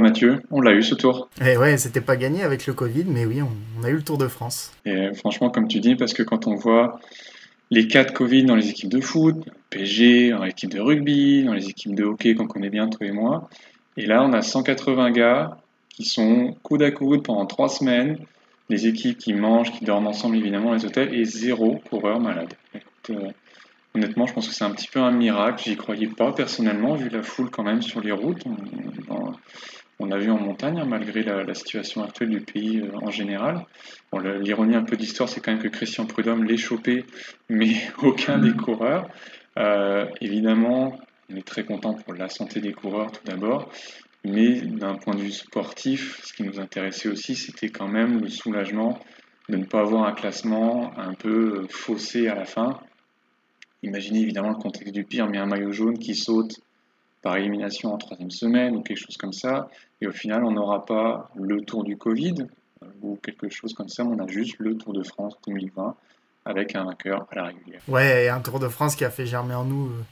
bah Mathieu, on l'a eu ce tour. Et eh ouais, c'était pas gagné avec le Covid, mais oui, on, a eu le Tour de France. Et franchement, comme tu dis, parce que quand on voit les cas de Covid dans les équipes de foot, PG, dans l'équipe de rugby, dans les équipes de hockey qu'on connaît bien, toi et moi, et là on a 180 gars qui sont coude à coude pendant trois semaines, des équipes qui mangent, qui dorment ensemble évidemment les hôtels, et zéro coureur malade. Euh, honnêtement, je pense que c'est un petit peu un miracle. J'y croyais pas personnellement, vu la foule quand même sur les routes. On, a vu en montagne, hein, malgré la, situation actuelle du pays euh, en général. L'ironie un peu d'histoire, c'est quand même que Christian Prudhomme l'ait chopé, mais aucun des coureurs. Euh, évidemment, on est très content pour la santé des coureurs tout d'abord. Mais d'un point de vue sportif, ce qui nous intéressait aussi, c'était quand même le soulagement de ne pas avoir un classement un peu faussé à la fin. Imaginez évidemment le contexte du pire, mais un maillot jaune qui saute par élimination en troisième semaine ou quelque chose comme ça, et au final on n'aura pas le Tour du Covid euh, ou quelque chose comme ça, on a juste le Tour de France 2020 avec un vainqueur à la régulière. Ouais, et un Tour de France qui a fait germer en nous euh,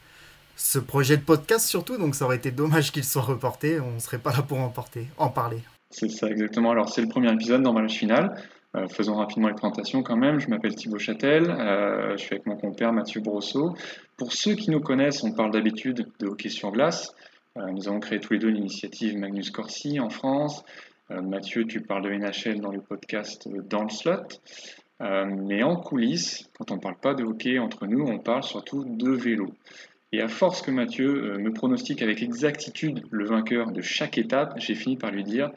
ce projet de podcast surtout, donc ça aurait été dommage qu'il soit reporté, on ne serait pas là pour en, porter, en parler. C'est ça exactement, alors c'est le premier épisode dans Final, euh, faisons rapidement les présentations quand même, je m'appelle Thibaut Châtel, euh, je suis avec mon compère Mathieu Brosseau. Pour ceux qui nous connaissent, on parle d'habitude de hockey sur glace, euh, nous avons créé tous les deux l'initiative Magnus Corsi en France, Mathieu, tu parles de NHL dans le podcast Dans le slot. mais en coulisses, quand on ne parle pas de hockey entre nous, on parle surtout de vélo. Et à force que Mathieu me pronostique avec exactitude le vainqueur de chaque étape, j'ai fini par lui dire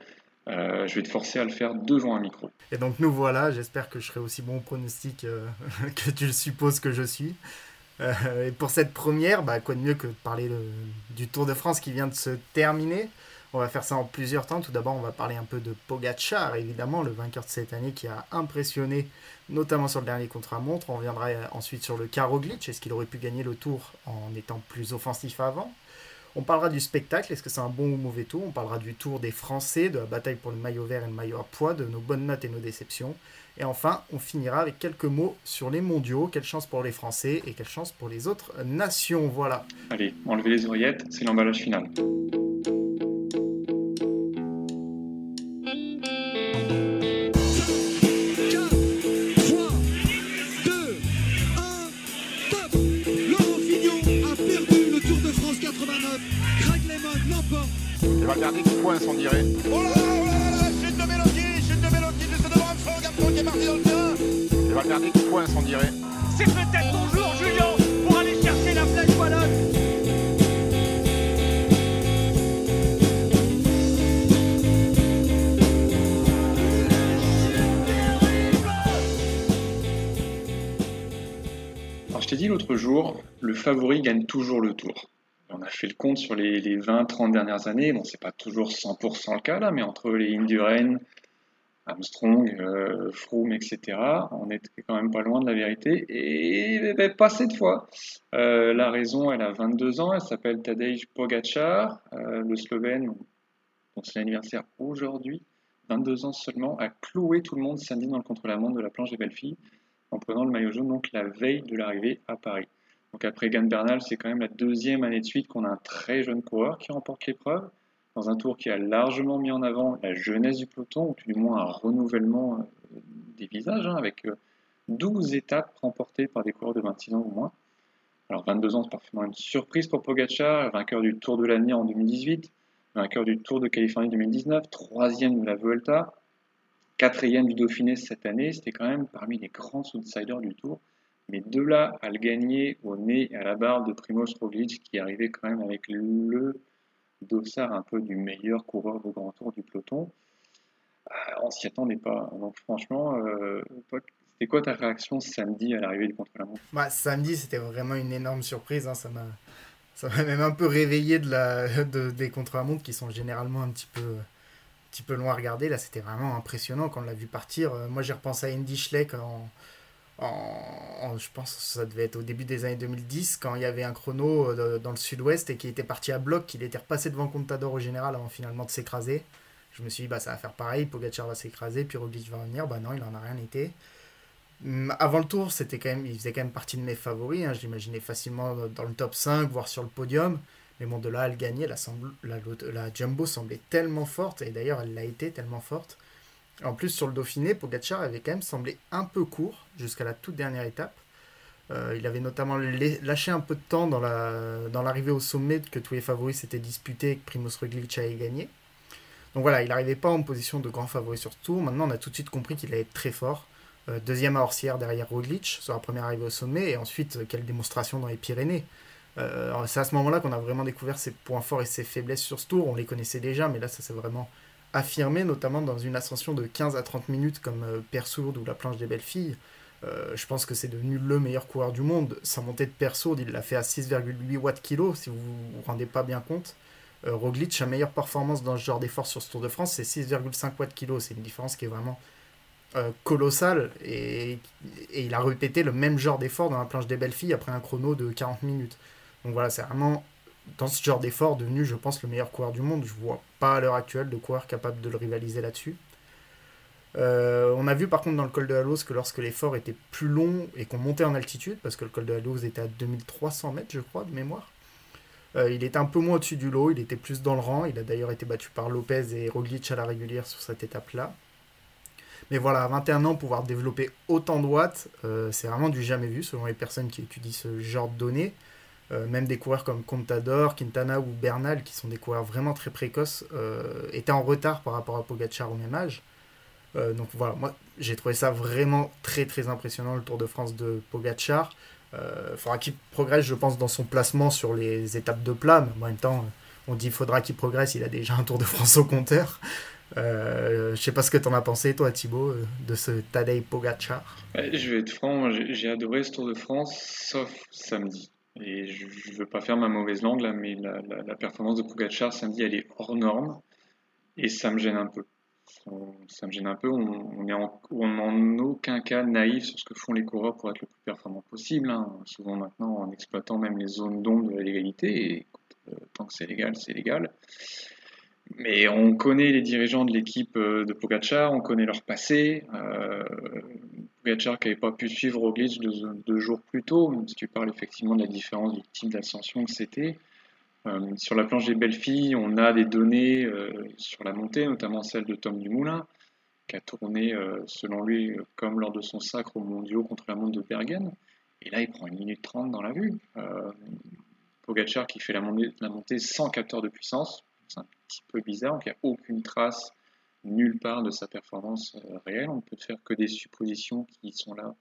euh, je vais te forcer à le faire devant un micro. Et donc nous voilà, j'espère que je serai aussi bon pronostic euh, que tu le supposes que je suis. et pour cette première, bah, quoi de mieux que de parler du Tour de France qui vient de se terminer? On va faire ça en plusieurs temps. Tout d'abord, on va parler un peu de Pogachar, évidemment, le vainqueur de cette année qui a impressionné, notamment sur le dernier contre-montre. On reviendra ensuite sur le Glitch. Est-ce qu'il aurait pu gagner le tour en étant plus offensif avant? On parlera du spectacle. Est-ce que c'est un bon ou mauvais tour? On parlera du tour des Français, de la bataille pour le maillot vert et le maillot à poids, de nos bonnes notes et nos déceptions. Et enfin, on finira avec quelques mots sur les mondiaux. Quelle chance pour les Français et quelle chance pour les autres nations. Voilà. Allez, enlevez les oreillettes, c'est l'emballage final. Il va garder du points, on dirait. Oh là là, oh là là, chute de Mélodie, chute de Mélodie juste devant Franck Gapon qui est parti dans le terrain. Il va garder du points, on dirait. C'est peut-être ton jour, Julien, pour aller chercher la flèche wallonne. Alors, je t'ai dit l'autre jour, le favori gagne toujours le tour on a fait le compte sur les, 20-30 dernières années. Bon, c'est pas toujours 100% le cas là, mais entre les Indurain, Armstrong, euh, Froome, etc., on est quand même pas loin de la vérité. Et ben, pas cette fois. Euh, la raison, elle a 22 ans, elle s'appelle Tadej Pogacar, euh, le Slovène, dont c'est l'anniversaire aujourd'hui, 22 ans seulement, a cloué tout le monde samedi dans le contre-la-montre de la planche des belles filles en prenant le maillot jaune, donc la veille de l'arrivée à Paris. Donc après Egan Bernal, c'est quand même la deuxième année de suite qu'on a un très jeune coureur qui remporte l'épreuve, dans un tour qui a largement mis en avant la jeunesse du peloton, ou du moins un renouvellement euh, des visages, hein, avec 12 euh, étapes remportées par des coureurs de 26 ans ou moins. Alors 22 ans, c'est parfaitement une surprise pour Pogacar, vainqueur du Tour de l'année en 2018, vainqueur du Tour de Californie 2019, troisième de la Vuelta, quatrième du Dauphiné cette année, c'était quand même parmi les grands outsiders du Tour. Mais de là à le gagner au nez à la barre de Primoz Roglic, qui arrivait quand même avec le dossard un peu du meilleur coureur de grand tour du peloton, euh, on s'y attendait pas. Donc franchement, euh, c'était quoi ta réaction samedi à l'arrivée du contre-la-montre? Bah, Samedi, c'était vraiment une énorme surprise. Hein. Ça m'a ça m'a même un peu réveillé de la, de, des contre-la-montre qui sont généralement un petit peu, un petit loin à regarder. Là, c'était vraiment impressionnant quand on l'a vu partir. Euh, moi, j'ai repensé à Andy Schleck en, je pense que ça devait être au début des années 2010, quand il y avait un chrono euh, dans le sud-ouest et qui était parti à bloc, qu'il était repassé devant Contador au général avant finalement de s'écraser. Je me suis dit, bah, ça va faire pareil, Pogacar va s'écraser, puis Roglic va revenir. Bah non, il en a rien été. Hum, avant le tour, c'était quand même, il faisait quand même partie de mes favoris. Hein. Je facilement dans le top 5, voire sur le podium. Mais bon, de là à le gagner, la Jumbo semblait tellement forte, et d'ailleurs elle l'a été tellement forte. En plus, sur le Dauphiné, Pogacar avait quand même semblé un peu court jusqu'à la toute dernière étape. Euh, il avait notamment lâché un peu de temps dans l'arrivée au sommet que tous les favoris s'étaient disputés et que Primoz Roglic avait gagné. Donc voilà, il n'arrivait pas en position de grand favori sur ce tour. Maintenant, on a tout de suite compris qu'il allait être très fort. Euh, deuxième à Orsière derrière Roglic sur la première arrivée au sommet. Et ensuite, euh, quelle démonstration dans les Pyrénées. c'est à ce moment-là qu'on a vraiment découvert ses points forts et ses faiblesses sur ce tour. On les connaissait déjà, mais là, ça s'est vraiment affirmé, notamment dans une ascension de 15 à 30 minutes comme Persourde ou la planche des belles filles. Euh, je pense que c'est devenu le meilleur coureur du monde. Sa montée de perso, il l'a fait à 6,8 watts kilo, si vous vous rendez pas bien compte. Euh, Roglic, sa meilleure performance dans ce genre d'effort sur ce Tour de France, c'est 6,5 watts kilo. C'est une différence qui est vraiment euh, colossale. Et, et, il a répété le même genre d'effort dans la planche des belles filles après un chrono de 40 minutes. Donc voilà, c'est vraiment dans ce genre d'effort devenu, je pense, le meilleur coureur du monde. Je vois pas à l'heure actuelle de coureur capable de le rivaliser là-dessus. Euh, on a vu par contre dans le col de Halos que lorsque l'effort était plus long et qu'on montait en altitude, parce que le col de Halos était à 2300 mètres, je crois, de mémoire, euh, il était un peu moins au-dessus du lot, il était plus dans le rang. Il a d'ailleurs été battu par Lopez et Roglic à la régulière sur cette étape-là. Mais voilà, à 21 ans, pouvoir développer autant de watts, euh, c'est vraiment du jamais vu selon les personnes qui étudient ce genre de données. Même des coureurs comme Contador, Quintana ou Bernal, qui sont des coureurs vraiment très précoces, étaient en retard par rapport à Pogacar au même âge. Euh, donc voilà, moi j'ai trouvé ça vraiment très très impressionnant le Tour de France de Pogachar. Il euh, faudra qu'il progresse, je pense, dans son placement sur les étapes de plat, mais en même temps, on dit faudra qu'il progresse, il a déjà un Tour de France au compteur. Euh, je sais pas ce que tu en as pensé, toi, Thibaut, euh, de ce Tadej Pogacar. Je vais être franc, j'ai adoré ce Tour de France, sauf samedi. Et je ne veux pas faire ma mauvaise langue là, mais la, la performance de Pogacar samedi, elle est hors norme. Et ça me gêne un peu ça me gêne un peu. On, n'est en, aucun cas naïf sur ce que font les coureurs pour être le plus performant possible. Hein. Souvent maintenant en exploitant même les zones d'ombre de la légalité. Et euh, tant que c'est légal, c'est légal. Mais on connaît les dirigeants de l'équipe euh, de Pogacar, on connaît leur passé. Euh, Pogacar qui n'avait pas pu suivre Roglic deux, deux, jours plus tôt, si tu parles effectivement de la différence du type d'ascension que c'était. Euh, sur la planche des belles filles, on a des données euh, sur la montée, notamment celle de Tom Dumoulin, qui a tourné, euh, selon lui, comme lors de son sacre au mondiaux contre la montre de Bergen. Et là, il prend une minute 30 dans la vue. Pogacar qui fait la montée, la montée sans capteur de puissance, c'est un petit peu bizarre, donc il n'y a aucune trace nulle part de sa performance réelle. On ne peut faire que des suppositions qui sont là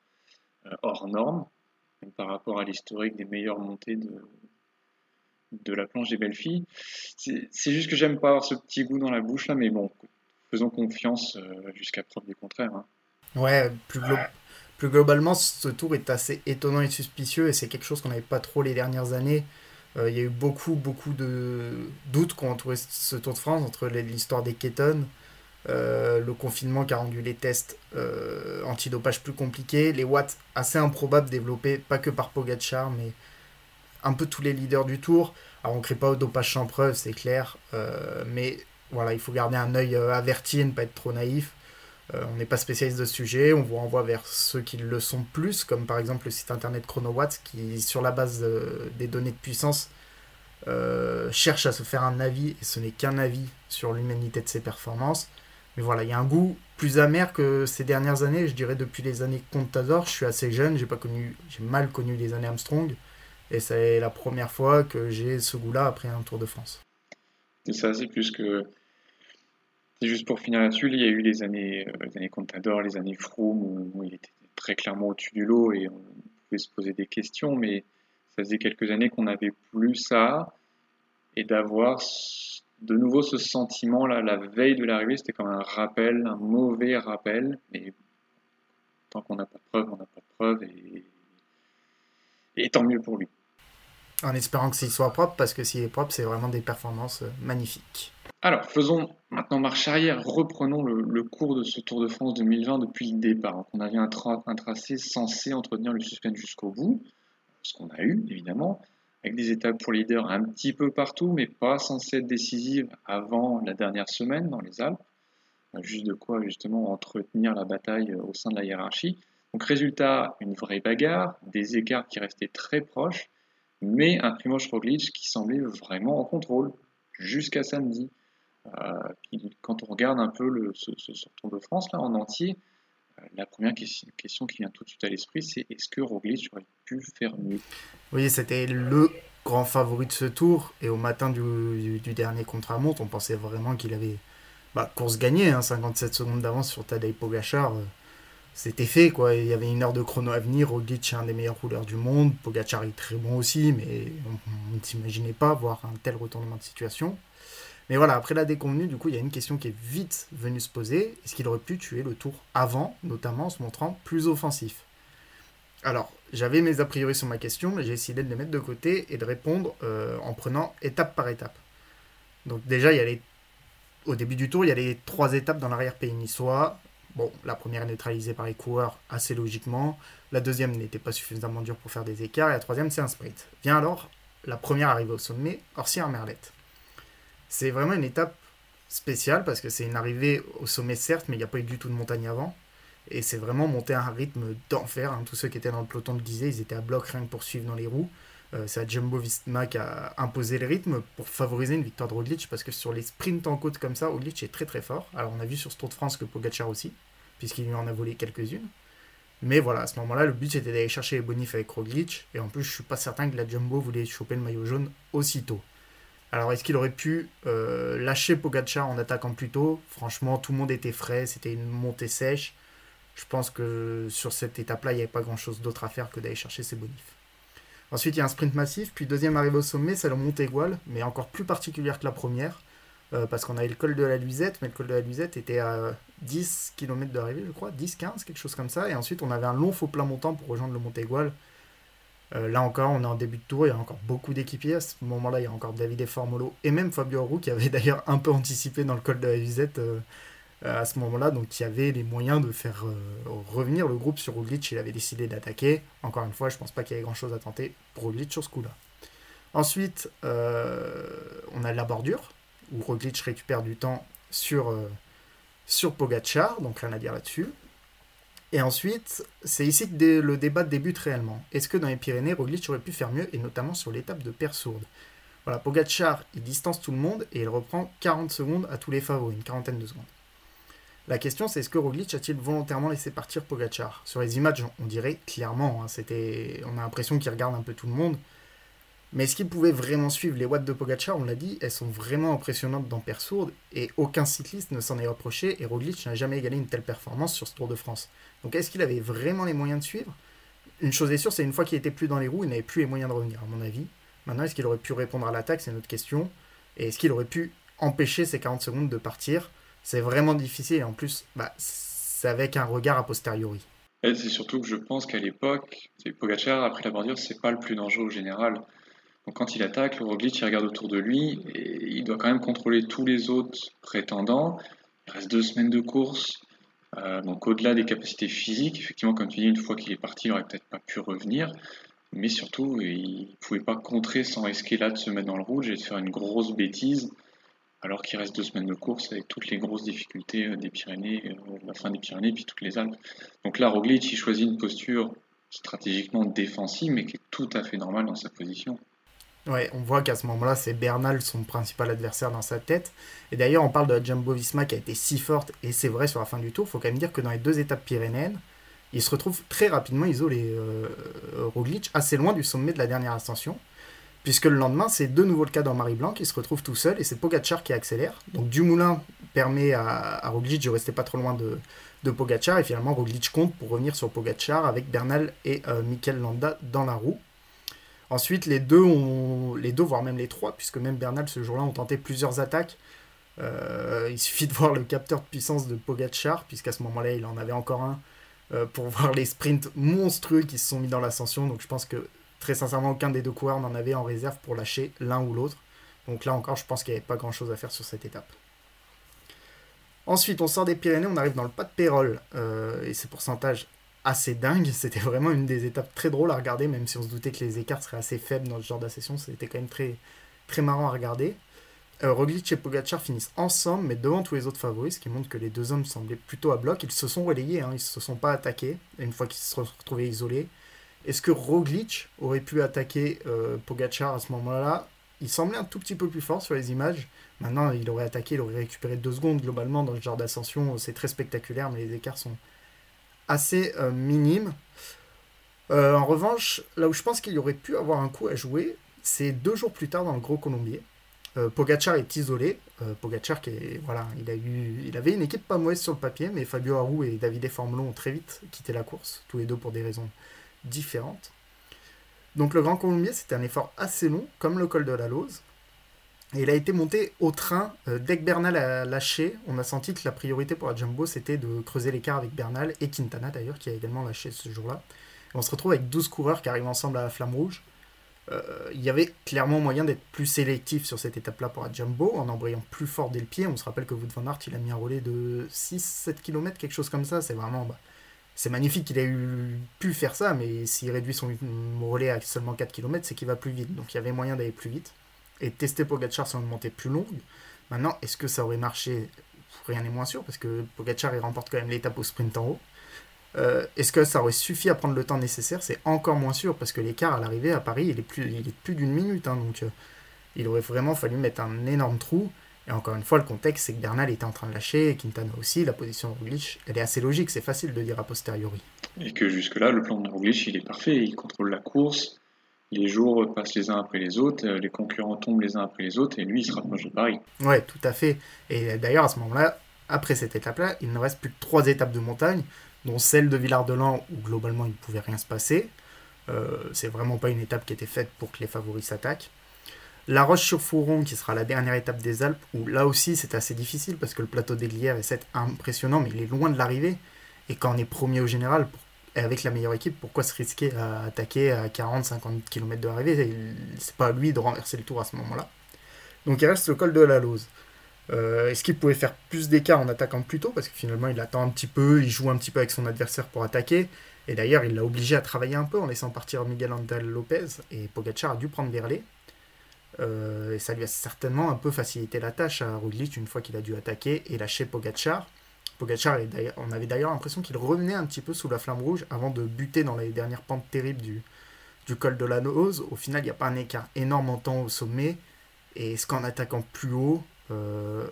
hors normes, par rapport à l'historique des meilleures montées de, de la planche des belles filles. C'est juste que j'aime pas avoir ce petit goût dans la bouche là, mais bon, faisons confiance euh, jusqu'à preuve du contraire. Hein. Ouais, plus, globalement, ce tour est assez étonnant et suspicieux et c'est quelque chose qu'on n'avait pas trop les dernières années. Euh, il y a eu beaucoup, beaucoup de doutes qu'on entouré ce Tour de France entre l'histoire des kétones, euh, le confinement qui a rendu les tests antidopage plus compliqués, les watts assez improbables développés, pas que par Pogachar, mais un peu tous les leaders du tour. Alors on ne crée pas au dopage sans preuve, c'est clair, euh, mais voilà, il faut garder un œil euh, averti et ne pas être trop naïf. Euh, on n'est pas spécialiste de ce sujet, on vous renvoie vers ceux qui le sont plus, comme par exemple le site internet ChronoWatts, qui, sur la base des données de puissance, cherche à se faire un avis, et ce n'est qu'un avis sur l'humanité de ses performances. Mais voilà, il y a un goût plus amer que ces dernières années, je dirais depuis les années Contador. Je suis assez jeune, j'ai pas connu, j'ai mal connu les années Armstrong. Et c'est la première fois que j'ai ce goût-là après un Tour de France. C'est ça, c'est plus que. C'est juste pour finir là-dessus, il y a eu les années, euh, années Contador, les années Froome, où, il était très clairement au-dessus du lot et on pouvait se poser des questions, mais ça faisait quelques années qu'on n'avait plus ça. Et d'avoir de nouveau ce sentiment-là, la veille de l'arrivée, c'était comme un rappel, un mauvais rappel. Mais tant qu'on n'a pas de preuve, on n'a pas de preuve. Et, et tant mieux pour lui. En espérant que s'il soit propre, parce que s'il est propre, c'est vraiment des performances euh, magnifiques. Alors, faisons maintenant marche arrière, reprenons le, cours de ce Tour de France 2020 depuis le départ. on avait un, un, tracé censé entretenir le suspense jusqu'au bout, ce qu'on a eu évidemment, avec des étapes pour leader un petit peu partout, mais pas censées être décisives avant la dernière semaine dans les Alpes. Juste de quoi justement entretenir la bataille au sein de la hiérarchie. Donc résultat, une vraie bagarre, des écarts qui restaient très proches, mais un Primoz Roglic qui semblait vraiment en contrôle jusqu'à samedi. quand on regarde un peu le, ce, Tour de France là en entier, la première question, qui vient tout de suite à l'esprit, c'est est-ce que Roglic aurait pu faire mieux? Oui, c'était le grand favori de ce tour. Et au matin du, dernier contre-la-montre, on pensait vraiment qu'il avait bah, course gagnée, 57 hein, secondes d'avance sur Tadej Pogacar. Euh, c'était fait, quoi. Il y avait une heure de chrono à venir. Roglic est un des meilleurs rouleurs du monde. Pogacar est très bon aussi, mais on ne s'imaginait pas voir un tel retournement de situation. Mais voilà, après la déconvenue, du coup, il y a une question qui est vite venue se poser. Est-ce qu'il aurait pu tuer le tour avant, notamment en se montrant plus offensif? Alors, j'avais mes a priori sur ma question, mais j'ai décidé de les mettre de côté et de répondre euh, en prenant étape par étape. Donc déjà, y a au début du tour, il y a les trois étapes dans l'arrière-pays niçois. Bon, la première est neutralisée par les coureurs assez logiquement. La deuxième n'était pas suffisamment dure pour faire des écarts. Et la troisième, c'est un sprint. Vient alors la première arrivée au sommet, Orsières-Merlette. C'est vraiment une étape spéciale parce que c'est une arrivée au sommet, certes, mais il n'y a pas eu du tout de montagne avant. Et c'est vraiment monter à un rythme d'enfer. Hein. Tous ceux qui étaient dans le peloton le disaient, ils étaient à bloc rien que pour suivre dans les roues. Euh, c'est à Jumbo Visma qui a imposé le rythme pour favoriser une victoire de Roglic parce que sur les sprints en côte comme ça, Roglic est très très fort. Alors on a vu sur ce Tour de France que Pogacar aussi, puisqu'il lui en a volé quelques-unes. Mais voilà, à ce moment-là, le but c'était d'aller chercher les bonifs avec Roglic. Et en plus, je suis pas certain que la Jumbo voulait choper le maillot jaune aussitôt. Alors, est-ce qu'il aurait pu euh, lâcher Pogacar en attaquant plus tôt? Franchement, tout le monde était frais, c'était une montée sèche. Je pense que sur cette étape-là, il n'y avait pas grand-chose d'autre à faire que d'aller chercher ses bonifs. Ensuite, il y a un sprint massif, puis deuxième arrivée au sommet, c'est la montée iguale, mais encore plus particulière que la première, euh, parce qu'on avait le col de la Luisette, mais le col de la Luisette était à 10 km d'arrivée, je crois, 10-15, quelque chose comme ça, et ensuite on avait un long faux plat montant pour rejoindre le Monte euh, là encore, on est en début de tour, il y a encore beaucoup d'équipiers. À ce moment-là, il y a encore David Formolo et même Fabio Roux qui avait d'ailleurs un peu anticipé dans le col de la Visette euh, à ce moment-là, donc qui avait les moyens de faire euh, revenir le groupe sur Roglic. Il avait décidé d'attaquer. Encore une fois, je pense pas qu'il y ait grand-chose à tenter pour Roglic sur ce coup-là. Ensuite, on a la bordure où Roglic récupère du temps sur, sur Pogacar, donc rien à dire là-dessus. Et ensuite, c'est ici que le débat débute réellement. Est-ce que dans les Pyrénées, Roglic aurait pu faire mieux, et notamment sur l'étape de Persourde Voilà, Pogacar, il distance tout le monde et il reprend 40 secondes à tous les favoris, une quarantaine de secondes. La question, c'est est-ce que Roglic a-t-il volontairement laissé partir Pogacar? Sur les images, on dirait clairement, hein, on a l'impression qu'il regarde un peu tout le monde. Mais est-ce qu'il pouvait vraiment suivre les watts de Pogacar? On l'a dit, elles sont vraiment impressionnantes dans Persourde et aucun cycliste ne s'en est reproché et Roglic n'a jamais égalé une telle performance sur ce Tour de France. Donc est-ce qu'il avait vraiment les moyens de suivre? Une chose est sûre, c'est une fois qu'il était plus dans les roues, il n'avait plus les moyens de revenir, à mon avis. Maintenant, est-ce qu'il aurait pu répondre à l'attaque? C'est notre question. Et est-ce qu'il aurait pu empêcher ces 40 secondes de partir? C'est vraiment difficile et en plus, bah, c'est avec un regard a posteriori. C'est surtout que je pense qu'à l'époque, Pogacar, après la bordure, c'est pas le plus dangereux au général. Donc quand il attaque, le Roglic il regarde autour de lui et il doit quand même contrôler tous les autres prétendants. Il reste deux semaines de course. Euh, donc au-delà des capacités physiques, effectivement, comme tu dis, une fois qu'il est parti, il n'aurait peut-être pas pu revenir. Mais surtout, il ne pouvait pas contrer sans risquer là de se mettre dans le rouge et de faire une grosse bêtise, alors qu'il reste deux semaines de course avec toutes les grosses difficultés euh, des Pyrénées, euh, la fin des Pyrénées, puis toutes les Alpes. Donc là, Roglic, il choisit une posture stratégiquement défensive, mais qui est tout à fait normale dans sa position. Ouais, on voit qu'à ce moment-là, c'est Bernal son principal adversaire dans sa tête. Et d'ailleurs, on parle de la Jumbo Visma qui a été si forte, et c'est vrai sur la fin du tour. Faut quand même dire que dans les deux étapes pyrénéennes, il se retrouve très rapidement isolé, euh, Roglic, assez loin du sommet de la dernière ascension. Puisque le lendemain, c'est de nouveau le cas dans Marie Blanc, qui se retrouve tout seul, et c'est Pogacar qui accélère. Donc Dumoulin permet à, Roglic de rester pas trop loin de, Pogacar, et finalement Roglic compte pour revenir sur Pogacar avec Bernal et euh, Mikel Landa dans la roue. Ensuite, les deux, voire même les trois, puisque même Bernal ce jour-là ont tenté plusieurs attaques. Euh, il suffit de voir le capteur de puissance de Pogachar, puisqu'à ce moment-là, il en avait encore un, euh, pour voir les sprints monstrueux qui se sont mis dans l'ascension. Donc je pense que très sincèrement, aucun des deux coureurs n'en avait en réserve pour lâcher l'un ou l'autre. Donc là encore, je pense qu'il n'y avait pas grand-chose à faire sur cette étape. Ensuite, on sort des Pyrénées, on arrive dans le pas de Pérol, euh, et ses pourcentages assez dingue. C'était vraiment une des étapes très drôles à regarder, même si on se doutait que les écarts seraient assez faibles dans ce genre d'assession. C'était quand même très, très marrant à regarder. Euh, Roglic et Pogacar finissent ensemble, mais devant tous les autres favoris, ce qui montre que les deux hommes semblaient plutôt à bloc. Ils se sont relayés, hein, ils ne se sont pas attaqués, une fois qu'ils se sont retrouvés isolés. Est-ce que Roglic aurait pu attaquer euh, Pogacar à ce moment-là? Il semblait un tout petit peu plus fort sur les images. Maintenant, il aurait attaqué, il aurait récupéré deux secondes globalement dans le genre d'ascension. C'est très spectaculaire, mais les écarts sont assez euh, minimes. Euh, en revanche, là où je pense qu'il aurait pu avoir un coup à jouer, c'est deux jours plus tard dans le Gros Colombier. Euh, Pogacar est isolé. Est, voilà, il, avait une équipe pas mauvaise sur le papier, mais Fabio Aru et Davide Formolo ont très vite quitté la course, tous les deux pour des raisons différentes. Donc le Grand Colombier, c'était un effort assez long, comme le col de la Lose. Et il a été monté au train euh, dès que Bernal a lâché. On a senti que la priorité pour la c'était de creuser l'écart avec Bernal et Quintana d'ailleurs, qui a également lâché ce jour-là. On se retrouve avec 12 coureurs qui arrivent ensemble à la flamme rouge. Euh, il y avait clairement moyen d'être plus sélectif sur cette étape-là pour la Jumbo, en embrayant plus fort dès le pied. On se rappelle que Wout van Aert, il a mis un relais de 6-7 km, quelque chose comme ça. C'est vraiment... Bah, c'est magnifique qu'il ait pu faire ça, mais s'il réduit son relais à seulement 4 km, c'est qu'il va plus vite. Donc il y avait moyen d'aller plus vite et tester Pogacar sur une montée plus longue. Maintenant, est-ce que ça aurait marché? Rien n'est moins sûr, parce que Pogacar il remporte quand même l'étape au sprint en haut. Euh, est-ce que ça aurait suffi à prendre le temps nécessaire? C'est encore moins sûr, parce que l'écart à l'arrivée à Paris, il est plus, il est plus d'une minute. Hein, donc euh, il aurait vraiment fallu mettre un énorme trou. Et encore une fois, le contexte, c'est que Bernal était en train de lâcher, et Quintana aussi, la position de Roglic, elle est assez logique, c'est facile de dire a posteriori. Et que jusque-là, le plan de Roglic, il est parfait, il contrôle la course, les jours passent les uns après les autres, euh, les concurrents tombent les uns après les autres, et lui, il se rapproche de Paris. Ouais, tout à fait. Et d'ailleurs, à ce moment-là, après cette étape-là, il ne reste plus que trois étapes de montagne, dont celle de Villard-de-Lans, où globalement, il ne pouvait rien se passer. Euh, c'est vraiment pas une étape qui était faite pour que les favoris s'attaquent. La Roche-sur-Fourron, qui sera la dernière étape des Alpes, où là aussi c'est assez difficile parce que le plateau d'Aiglières est certes impressionnant, mais il est loin de l'arrivée. Et quand on est premier au général, avec la meilleure équipe, pourquoi se risquer à attaquer à 40-50 km de l'arrivée? C'est pas à lui de renverser le tour à ce moment-là. Donc il reste le col de la Lose. Euh, est-ce qu'il pouvait faire plus d'écart en attaquant plus tôt? Parce que finalement il attend un petit peu, il joue un petit peu avec son adversaire pour attaquer. Et d'ailleurs il l'a obligé à travailler un peu en laissant partir Miguel Andal Lopez. Et Pogacar a dû prendre des. Euh, et ça lui a certainement un peu facilité la tâche à Roglic une fois qu'il a dû attaquer et lâcher Pogacar. Pogacar, on avait d'ailleurs l'impression qu'il revenait un petit peu sous la flamme rouge avant de buter dans les dernières pentes terribles du, col de la Nose. Au final, il n'y a pas un écart énorme en temps au sommet. Et est-ce qu'en attaquant plus haut, euh,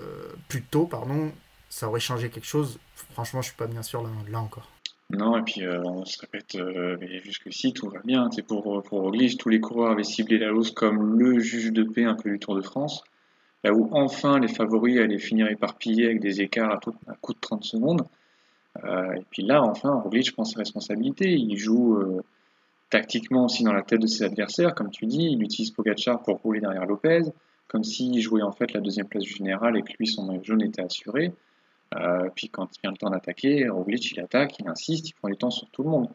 plus tôt, pardon, ça aurait changé quelque chose Franchement, je suis pas bien sûr là, encore. Non, et puis euh, on se répète, euh, jusqu'ici tout va bien. C'est pour, pour Roglic, tous les coureurs avaient ciblé la hausse comme le juge de paix un peu du Tour de France là où enfin les favoris allaient finir éparpillés avec des écarts à, tout, coup de 30 secondes. Euh, et puis là, enfin, Roglic prend ses responsabilités. Il joue euh, tactiquement aussi dans la tête de ses adversaires, comme tu dis. Il utilise Pogacar pour rouler derrière Lopez, comme s'il jouait en fait la deuxième place du général et que lui, son maillot jaune était assuré. Euh, puis quand il vient le temps d'attaquer, Roglic il attaque, il insiste, il prend du temps sur tout le monde.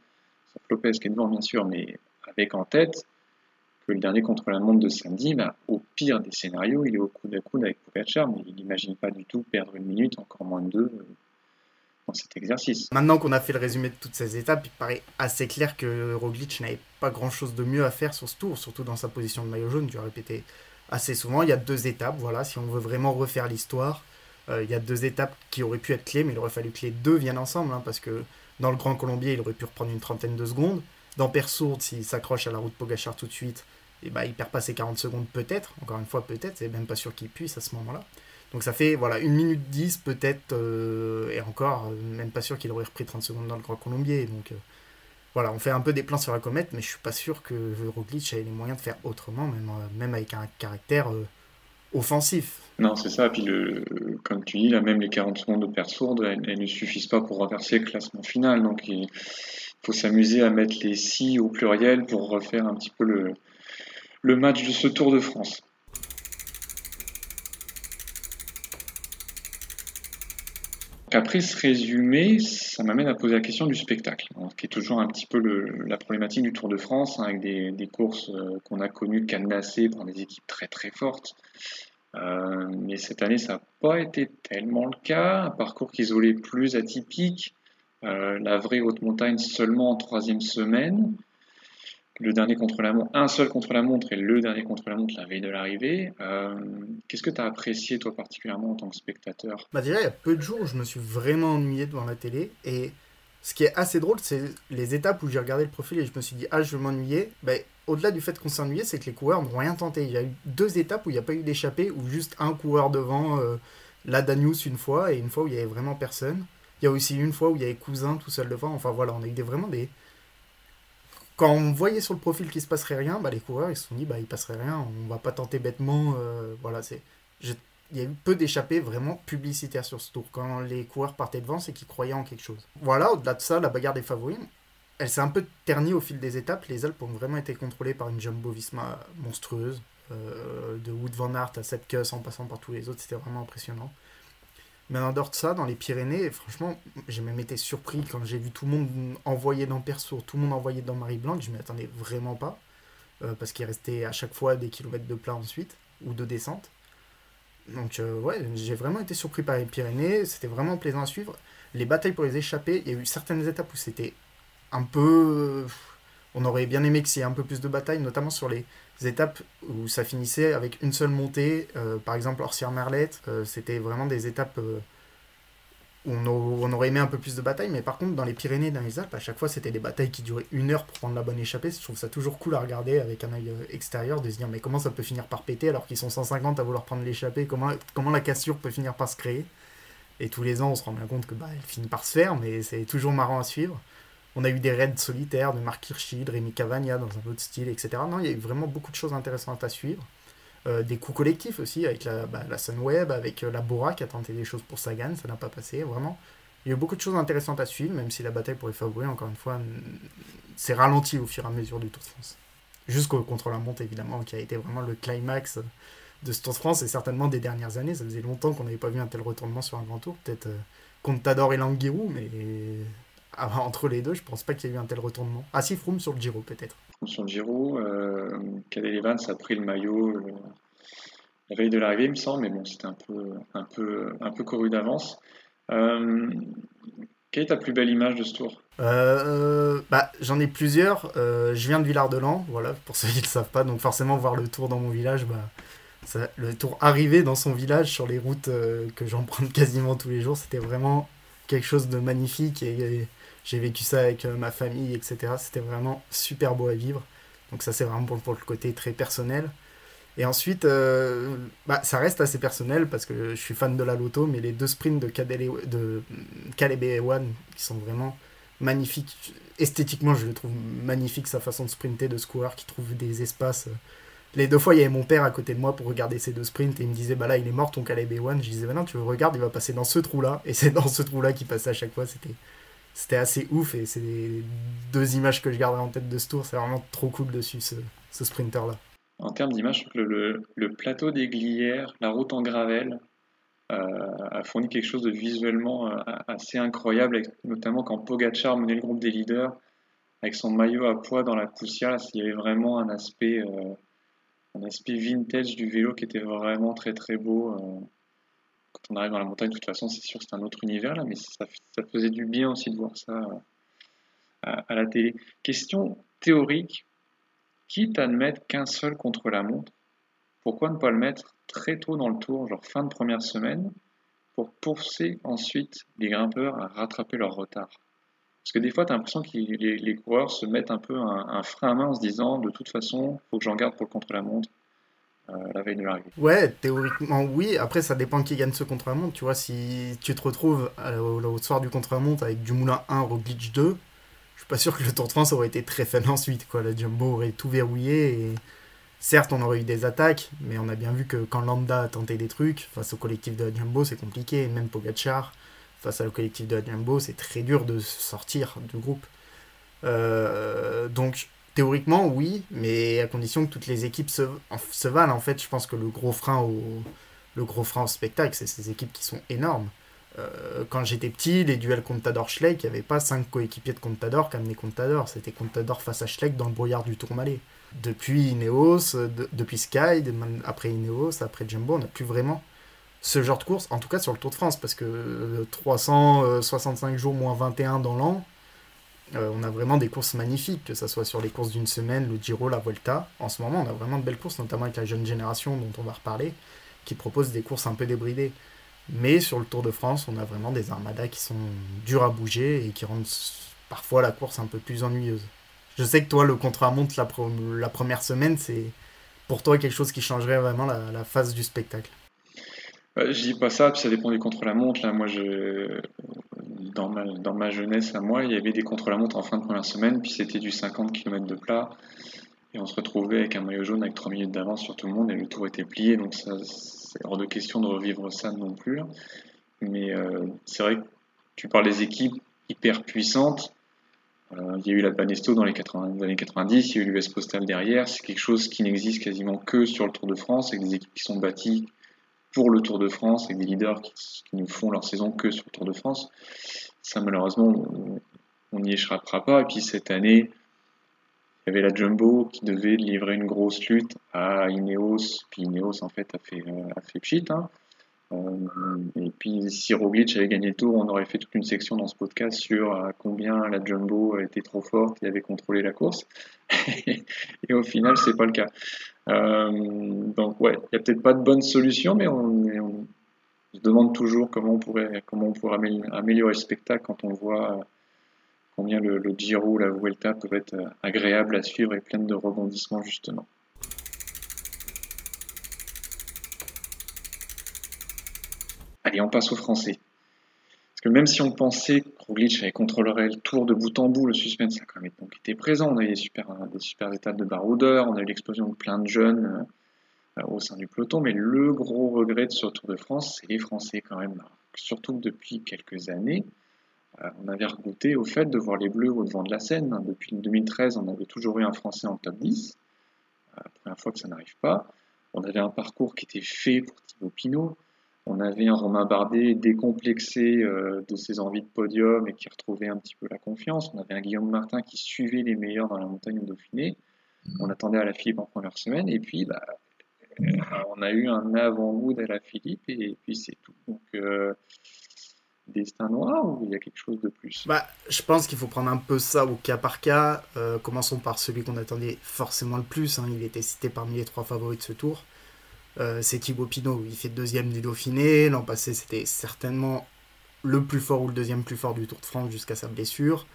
Sauf Lopez qui est devant bien sûr, mais avec en tête que le dernier contre-la-montre de samedi, bah, au pire des scénarios, il est au coude à coude avec Pogacar, mais il n'imagine pas du tout perdre une minute, encore moins de deux, euh, dans cet exercice. Maintenant qu'on a fait le résumé de toutes ces étapes, il paraît assez clair que Roglic n'avait pas grand-chose de mieux à faire sur ce tour, surtout dans sa position de maillot jaune, tu as répété assez souvent. Il y a deux étapes, voilà, si on veut vraiment refaire l'histoire, euh, il y a deux étapes qui auraient pu être clés, mais il aurait fallu que les deux viennent ensemble, hein, parce que dans le Grand Colombier, il aurait pu reprendre une trentaine de secondes. Dans Persourde, s'il s'accroche à la route Pogachar tout de suite, et bah, il perd pas ses 40 secondes peut-être, encore une fois peut-être, c'est même pas sûr qu'il puisse à ce moment-là. Donc ça fait voilà 1 minute 10 peut-être, euh, et encore, euh, même pas sûr qu'il aurait repris 30 secondes dans le Grand Colombier. Donc euh, voilà, on fait un peu des plans sur la comète, mais je suis pas sûr que Roglic ait les moyens de faire autrement, même, même avec un caractère offensif. Non, c'est ça. Puis, le, comme tu dis, là, même les 40 secondes de perte sourde, elles, ne suffisent pas pour renverser le classement final. Donc, il faut s'amuser à mettre les si au pluriel pour refaire un petit peu le, le match de ce Tour de France. Après ce résumé, ça m'amène à poser la question du spectacle, hein, qui est toujours un petit peu la problématique du Tour de France, hein, avec des, courses euh, qu'on a connues cadenassées par des équipes très très fortes. Euh, mais cette année, ça n'a pas été tellement le cas. Un parcours qui isolé plus atypique, la vraie haute montagne seulement en troisième semaine le dernier contre la montre, un seul contre la montre et le dernier contre la montre la veille de l'arrivée. Euh, qu'est-ce que tu as apprécié toi particulièrement en tant que spectateur? Bah Déjà, il y a peu de jours je me suis vraiment ennuyé devant la télé et ce qui est assez drôle, c'est les étapes où j'ai regardé le profil et je me suis dit, ah, je vais m'ennuyer. Ben, au-delà du fait qu'on s'ennuyait, c'est que les coureurs n'ont rien tenté. Il y a eu deux étapes où il n'y a pas eu d'échappée, où juste un coureur devant, euh, la Danius une fois, et une fois où il n'y avait vraiment personne. Il y a aussi une fois où il y avait Cousin tout seul devant. Enfin voilà, on a eu des, vraiment des. Quand on voyait sur le profil qu'il se passerait rien, bah, les coureurs ils se sont dit bah il passerait rien, on va pas tenter bêtement. Euh, voilà, c'est. Il y a eu peu d'échappées vraiment publicitaires sur ce tour. Quand les coureurs partaient devant, c'est qu'ils croyaient en quelque chose. Voilà, au-delà de ça, la bagarre des favoris, elle s'est un peu ternie au fil des étapes. Les Alpes ont vraiment été contrôlées par une Jumbo Visma monstrueuse. Euh, de Wood Van Aert à Sepkus en passant par tous les autres, c'était vraiment impressionnant. Mais en dehors de ça, dans les Pyrénées, franchement, j'ai même été surpris quand j'ai vu tout le monde envoyer dans Perso, tout le monde envoyé dans Marie Blanc, je m'y attendais vraiment pas, euh, parce qu'il restait à chaque fois des kilomètres de plat ensuite, ou de descente. Donc euh, ouais, j'ai vraiment été surpris par les Pyrénées, c'était vraiment plaisant à suivre. Les batailles pour les échapper, il y a eu certaines étapes où c'était un peu... On aurait bien aimé que s'il y un peu plus de batailles, notamment sur les étapes où ça finissait avec une seule montée. Euh, par exemple, Orsière-Merlette, euh, c'était vraiment des étapes euh, où on, aurait aimé un peu plus de batailles. Mais par contre, dans les Pyrénées, dans les Alpes, à chaque fois, c'était des batailles qui duraient une heure pour prendre la bonne échappée. Je trouve ça toujours cool à regarder avec un œil extérieur, de se dire mais comment ça peut finir par péter alors qu'ils sont 150 à vouloir prendre l'échappée? Comment, comment la cassure peut finir par se créer? Et tous les ans, on se rend bien compte que bah, elle finit par se faire, mais c'est toujours marrant à suivre. On a eu des raids solitaires de Marc Hirschi, de Rémi Cavagna dans un autre style, etc. Non, il y a eu vraiment beaucoup de choses intéressantes à suivre. Euh, des coups collectifs aussi, avec la, bah, Sunweb, avec euh, la Bora qui a tenté des choses pour Sagan, ça n'a pas passé, vraiment. Il y a eu beaucoup de choses intéressantes à suivre, même si la bataille pour les favoris, encore une fois, s'est ralentie au fur et à mesure du Tour de France. Jusqu'au contre-la-montre, évidemment, qui a été vraiment le climax de ce Tour de France, et certainement des dernières années. Ça faisait longtemps qu'on n'avait pas vu un tel retournement sur un grand tour. Peut-être euh, Contador et Languirou, mais ah, entre les deux, je pense pas qu'il y ait eu un tel retournement. Ah si, Froome sur le Giro peut-être. Sur le Giro, euh, Evans a pris le maillot euh, la veille de l'arrivée, il me semble, mais bon, c'était un peu, un peu, un peu couru d'avance. Euh, quelle est ta plus belle image de ce tour? Euh, bah, J'en ai plusieurs. je viens de Villard-de-Lans, voilà, pour ceux qui ne le savent pas, donc forcément voir le tour dans mon village, bah, le tour arrivé dans son village sur les routes que j'emprunte quasiment tous les jours, c'était vraiment quelque chose de magnifique et j'ai vécu ça avec euh, ma famille, etc. C'était vraiment super beau à vivre. Donc ça, c'est vraiment pour, le côté très personnel. Et ensuite, euh, bah, ça reste assez personnel parce que je suis fan de la loto, mais les deux sprints de, de Caleb et One qui sont vraiment magnifiques. Esthétiquement, je le trouve magnifique sa façon de sprinter de ce qui trouve des espaces. Les deux fois, il y avait mon père à côté de moi pour regarder ces deux sprints et il me disait Bah là, il est mort ton Caleb et One. Je disais Bah non, tu regardes, il va passer dans ce trou-là. Et c'est dans ce trou-là qu'il passait à chaque fois. C'était c'était assez ouf et c'est les deux images que je garderai en tête de ce tour. C'est vraiment trop cool dessus ce, ce sprinter-là. En termes d'image, le, le, plateau des Glières, la route en gravel, euh, a fourni quelque chose de visuellement euh, assez incroyable, notamment quand Pogacar menait le groupe des leaders avec son maillot à poids dans la poussière. Il y avait vraiment un aspect, euh, un aspect vintage du vélo qui était vraiment très très beau quand on arrive dans la montagne, de toute façon, c'est sûr que c'est un autre univers là, mais ça, faisait du bien aussi de voir ça euh, à, la télé. Question théorique. Quitte à ne mettre qu'un seul contre la montre, pourquoi ne pas le mettre très tôt dans le tour, genre fin de première semaine, pour pousser ensuite les grimpeurs à rattraper leur retard? Parce que des fois, tu as l'impression que les, coureurs se mettent un peu un, un, frein à main en se disant de toute façon, faut que j'en garde pour le contre-la-montre, euh, la veille de l'arrivée. Ouais, théoriquement oui. Après, ça dépend qui gagne ce contre-la-montre. Tu vois, si tu te retrouves au, soir du contre-la-montre avec du Moulin 1, Roglic 2, je suis pas sûr que le Tour de France aurait été très fun ensuite. Quoi. La Jumbo aurait tout verrouillé et certes, on aurait eu des attaques, mais on a bien vu que quand Landa a tenté des trucs, face au collectif de la Jumbo, c'est compliqué. Même Pogacar, face au collectif de la Jumbo, c'est très dur de sortir du groupe. Euh, donc, Théoriquement, oui, mais à condition que toutes les équipes se, valent. En fait, je pense que le gros frein au, le gros frein au spectacle, c'est ces équipes qui sont énormes. Euh, quand j'étais petit, les duels Contador-Schleck, il n'y avait pas cinq coéquipiers de Contador qui amenaient Contador. C'était Contador face à Schleck dans le brouillard du Tourmalet. Depuis Ineos, depuis Sky, après Ineos, après Jumbo, on n'a plus vraiment ce genre de course, en tout cas sur le Tour de France, parce que 365 jours moins 21 dans l'an, euh, on a vraiment des courses magnifiques, que ce soit sur les courses d'une semaine, le Giro, la Volta. En ce moment, on a vraiment de belles courses, notamment avec la jeune génération dont on va reparler, qui propose des courses un peu débridées. Mais sur le Tour de France, on a vraiment des armadas qui sont durs à bouger et qui rendent parfois la course un peu plus ennuyeuse. Je sais que toi, le contre-la-montre la, la, première semaine, c'est pour toi quelque chose qui changerait vraiment la, la phase du spectacle. Je je dis pas ça, puis ça dépend des contre-la-montre. Là, moi, je... dans, ma, dans ma jeunesse, à moi, il y avait des contre-la-montre en fin de première semaine, puis c'était du 50 km de plat. Et on se retrouvait avec un maillot jaune avec 3 minutes d'avance sur tout le monde, et le tour était plié, donc ça, c'est hors de question de revivre ça non plus. Mais euh, c'est vrai que tu parles des équipes hyper puissantes. Euh, il y a eu la Banesto dans les, années 90, il y a eu l'US Postal derrière. C'est quelque chose qui n'existe quasiment que sur le Tour de France, avec des équipes qui sont bâties pour le Tour de France, avec des leaders qui, ne font leur saison que sur le Tour de France. Ça, malheureusement, on n'y échappera pas. Et puis cette année, il y avait la Jumbo qui devait livrer une grosse lutte à Ineos, puis Ineos en fait a fait, euh, a fait pchit. Hein. Euh, et puis si Roglic avait gagné le tour, on aurait fait toute une section dans ce podcast sur euh, combien la Jumbo était trop forte et avait contrôlé la course. et au final, c'est pas le cas. donc ouais, il n'y a peut-être pas de bonne solution, mais on, se demande toujours comment on pourrait, améliorer le spectacle quand on voit combien le, le Giro, la Vuelta peuvent être euh, agréables à suivre et pleines de rebondissements justement. Allez, on passe au français. Parce que même si on pensait que Roglic avait contrôlerait le tour de bout en bout, le suspense a quand même été présent. On a eu des super, des super étapes de baroudeurs, on a eu l'explosion de plein de jeunes euh, au sein du peloton, mais le gros regret de ce Tour de France, c'est les Français quand même. Surtout depuis quelques années, euh, on avait regoûté au fait de voir les Bleus au devant de la scène. Depuis 2013, on avait toujours eu un Français en top 10. Euh, première fois que ça n'arrive pas. On avait un parcours qui était fait pour Thibaut Pinot. On avait un Romain Bardet décomplexé euh, de ses envies de podium et qui retrouvait un petit peu la confiance. On avait un Guillaume Martin qui suivait les meilleurs dans la montagne au Dauphiné. On attendait à la Philippe en première semaine. Et puis, bah, on a eu un avant-goût à la Philippe et, puis c'est tout. Donc, destin noir ou il y a quelque chose de plus? Bah, Je pense qu'il faut prendre un peu ça au cas par cas. Euh, commençons par celui qu'on attendait forcément le plus. Hein. Il était cité parmi les trois favoris de ce tour. Euh, c'est Thibaut Pinot. Il fait deuxième du Dauphiné. L'an passé, c'était certainement le plus fort ou le deuxième plus fort du Tour de France jusqu'à sa blessure.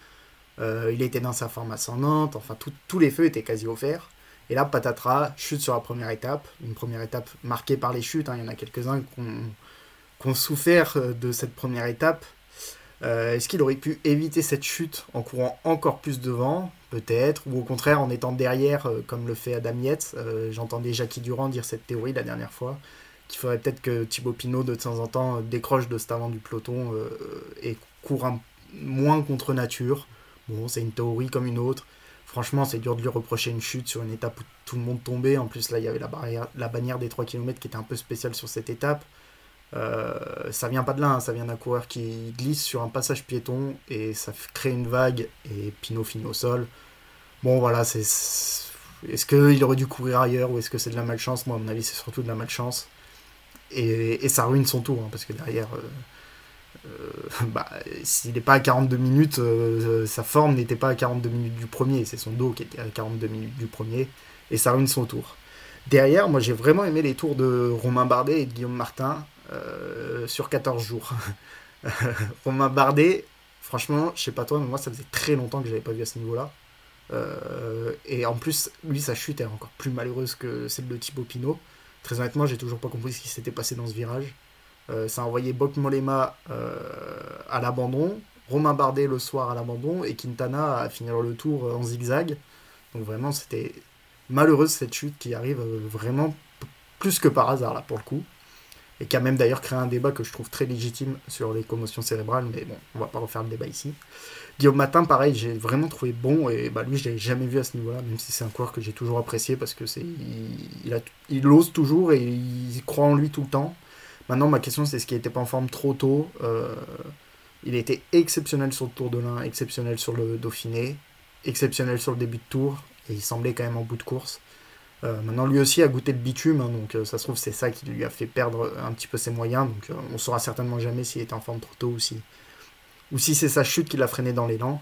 Euh, il était dans sa forme ascendante. Enfin, tous les feux étaient quasi offerts. Et là, patatras, chute sur la première étape. Une première étape marquée par les chutes. Hein. Il y en a quelques-uns qu'on qu'on souffert euh, de cette première étape. Euh, est-ce qu'il aurait pu éviter cette chute en courant encore plus devant Peut-être, ou au contraire en étant derrière, euh, comme le fait Adam Yates. J'entendais Jackie Durand dire cette théorie la dernière fois, qu'il faudrait peut-être que Thibaut Pinot de temps en temps décroche de cet avant du peloton et court moins contre nature. Bon, c'est une théorie comme une autre. Franchement, c'est dur de lui reprocher une chute sur une étape où tout le monde tombait. En plus, là, il y avait la, la bannière des 3 km qui était un peu spéciale sur cette étape. Euh, ça vient pas de là, hein. ça vient d'un coureur qui glisse sur un passage piéton et ça crée une vague et Pinot finit au sol. Bon voilà, c'est. Est-ce qu'il aurait dû courir ailleurs ou est-ce que c'est de la malchance? Moi, à mon avis, c'est surtout de la malchance. Et, ça ruine son tour, hein, parce que derrière, euh, euh, bah, s'il n'est pas à 42 minutes, sa forme n'était pas à 42 minutes du premier, c'est son dos qui était à 42 minutes du premier, et ça ruine son tour. Derrière, moi j'ai vraiment aimé les tours de Romain Bardet et de Guillaume Martin. Euh, sur 14 jours. Romain Bardet, franchement, je sais pas toi, mais moi ça faisait très longtemps que j'avais pas vu à ce niveau-là. Euh, et en plus, lui, sa chute est encore plus malheureuse que celle de Thibaut Pinot. Très honnêtement, j'ai toujours pas compris ce qui s'était passé dans ce virage. Euh, ça a envoyé Bok Molema à l'abandon, Romain Bardet le soir à l'abandon et Quintana à finir le tour en zigzag. Donc vraiment, c'était malheureuse cette chute qui arrive vraiment plus que par hasard là pour le coup et qui a même d'ailleurs créé un débat que je trouve très légitime sur les commotions cérébrales, mais bon, on va pas refaire le débat ici. Guillaume Matin, pareil, j'ai vraiment trouvé bon, et bah, lui, je l'ai jamais vu à ce niveau-là, même si c'est un coureur que j'ai toujours apprécié, parce que c'est il, ose toujours et il croit en lui tout le temps. Maintenant, ma question, c'est ce qu'il n'était pas en forme trop tôt euh, Il était exceptionnel sur le Tour de l'Ain, exceptionnel sur le Dauphiné, exceptionnel sur le début de tour, et il semblait quand même en bout de course. Euh, maintenant, lui aussi a goûté le bitume, hein, donc euh, ça se trouve, c'est ça qui lui a fait perdre un petit peu ses moyens. Donc, euh, on saura certainement jamais s'il était en forme trop tôt ou si, c'est sa chute qui l'a freiné dans l'élan.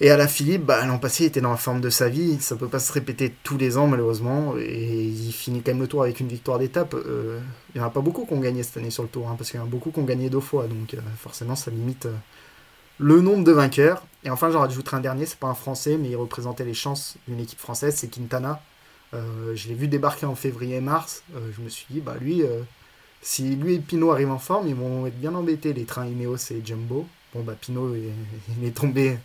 Et à la Philippe, bah, l'an passé, il était dans la forme de sa vie. Ça peut pas se répéter tous les ans, malheureusement. Et il finit quand même le tour avec une victoire d'étape. Euh, il n'y en a pas beaucoup qui ont gagné cette année sur le tour, hein, parce qu'il y en a beaucoup qui ont gagné deux fois. Donc forcément, ça limite le nombre de vainqueurs. Et enfin, j'en rajouterai un dernier. C'est pas un Français, mais il représentait les chances d'une équipe française. C'est Quintana. je l'ai vu débarquer en février-mars. je me suis dit, bah lui, si lui et Pinot arrivent en forme, ils vont être bien embêtés, les trains Ineos et Jumbo. Bon, bah Pinot, il est tombé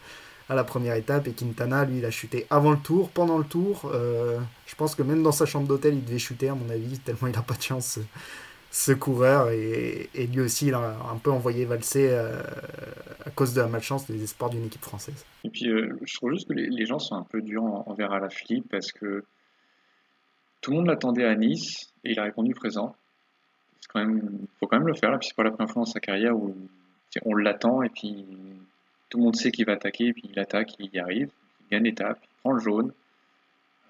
à la première étape. Et Quintana, lui, il a chuté avant le tour, pendant le tour. Euh, je pense que même dans sa chambre d'hôtel, il devait chuter, à mon avis, tellement il n'a pas de chance, ce coureur. Et, lui aussi, il a un peu envoyé valser euh, à cause de la malchance des espoirs d'une équipe française. Et puis, euh, je trouve juste que les, gens sont un peu durs envers Alaphilippe parce que tout le monde l'attendait à Nice et il a répondu présent. Il faut quand même le faire, là, puis c'est pas la première fois dans sa carrière où on l'attend et puis tout le monde sait qu'il va attaquer, puis il attaque, il y arrive, il gagne l'étape, il prend le jaune,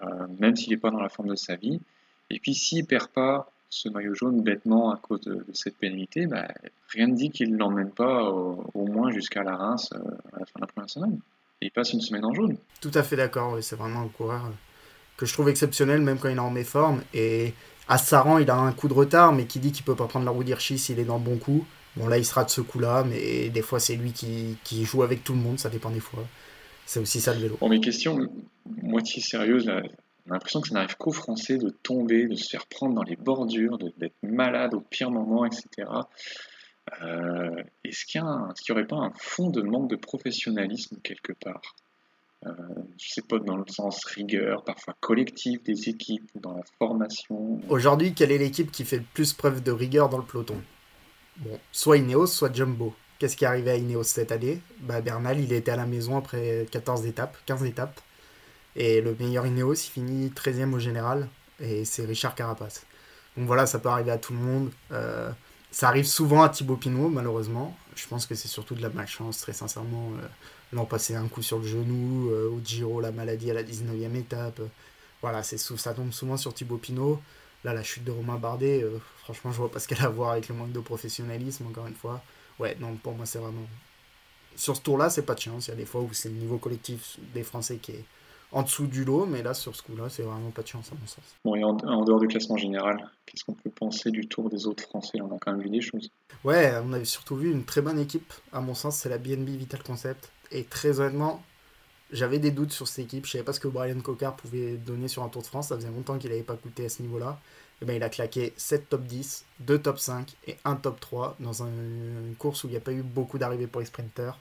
euh, même s'il n'est pas dans la forme de sa vie. Et puis s'il perd pas ce maillot jaune bêtement à cause de, cette pénalité, bah, rien ne dit qu'il ne l'emmène pas au, moins jusqu'à la Reims euh, à la fin de la première semaine. Et il passe une semaine en jaune. Tout à fait d'accord, c'est vraiment un coureur que je trouve exceptionnel, même quand il est en méforme. Et à Saran, il a un coup de retard, mais qui dit qu'il peut pas prendre la roue d'Hirschi s'il est dans le bon coup. Bon, là, il sera de ce coup-là, mais des fois, c'est lui qui, qui, joue avec tout le monde, ça dépend des fois. C'est aussi ça le vélo. Bon, mes questions, moitié sérieuses, là, on a l'impression que ça n'arrive qu'aux Français de tomber, de se faire prendre dans les bordures, d'être malade au pire moment, etc. Euh, est-ce qu'il n'y aurait pas un fond de manque de professionnalisme quelque part? Euh, Je ne sais pas, dans le sens rigueur, parfois collectif des équipes, dans la formation. Aujourd'hui, quelle est l'équipe qui fait le plus preuve de rigueur dans le peloton? Bon, soit Ineos, soit Jumbo. Qu'est-ce qui est arrivé à Ineos cette année? Bah, Bernal, il était à la maison après 14 étapes, 15 étapes. Et le meilleur Ineos, il finit 13e au général. Et c'est Richard Carapace. Donc voilà, ça peut arriver à tout le monde. Euh, ça arrive souvent à Thibaut Pinot, malheureusement. Je pense que c'est surtout de la malchance, très sincèrement. Euh, l'an passé, un coup sur le genou. Euh, au Giro, la maladie à la 19e étape. voilà, c'est ça tombe souvent sur Thibaut Pinot. Là, la chute de Romain Bardet, euh, franchement, je vois pas ce qu'elle a à voir avec le manque de professionnalisme, encore une fois. Ouais, non, pour moi, c'est vraiment. Sur ce tour-là, c'est pas de chance. Il y a des fois où c'est le niveau collectif des Français qui est en dessous du lot, mais là, sur ce coup-là, c'est vraiment pas de chance, à mon sens. Bon, et en, dehors du classement général, qu'est-ce qu'on peut penser du tour des autres Français? On a quand même vu des choses. Ouais, on avait surtout vu une très bonne équipe, à mon sens, c'est la BNB Vital Concept. Et très honnêtement, j'avais des doutes sur cette équipe. Je savais pas ce que Brian Cocard pouvait donner sur un Tour de France. Ça faisait longtemps qu'il n'avait pas coûté à ce niveau-là. Et eh ben, il a claqué 7 top 10, 2 top 5 et 1 top 3 dans une course où il n'y a pas eu beaucoup d'arrivées pour les sprinters.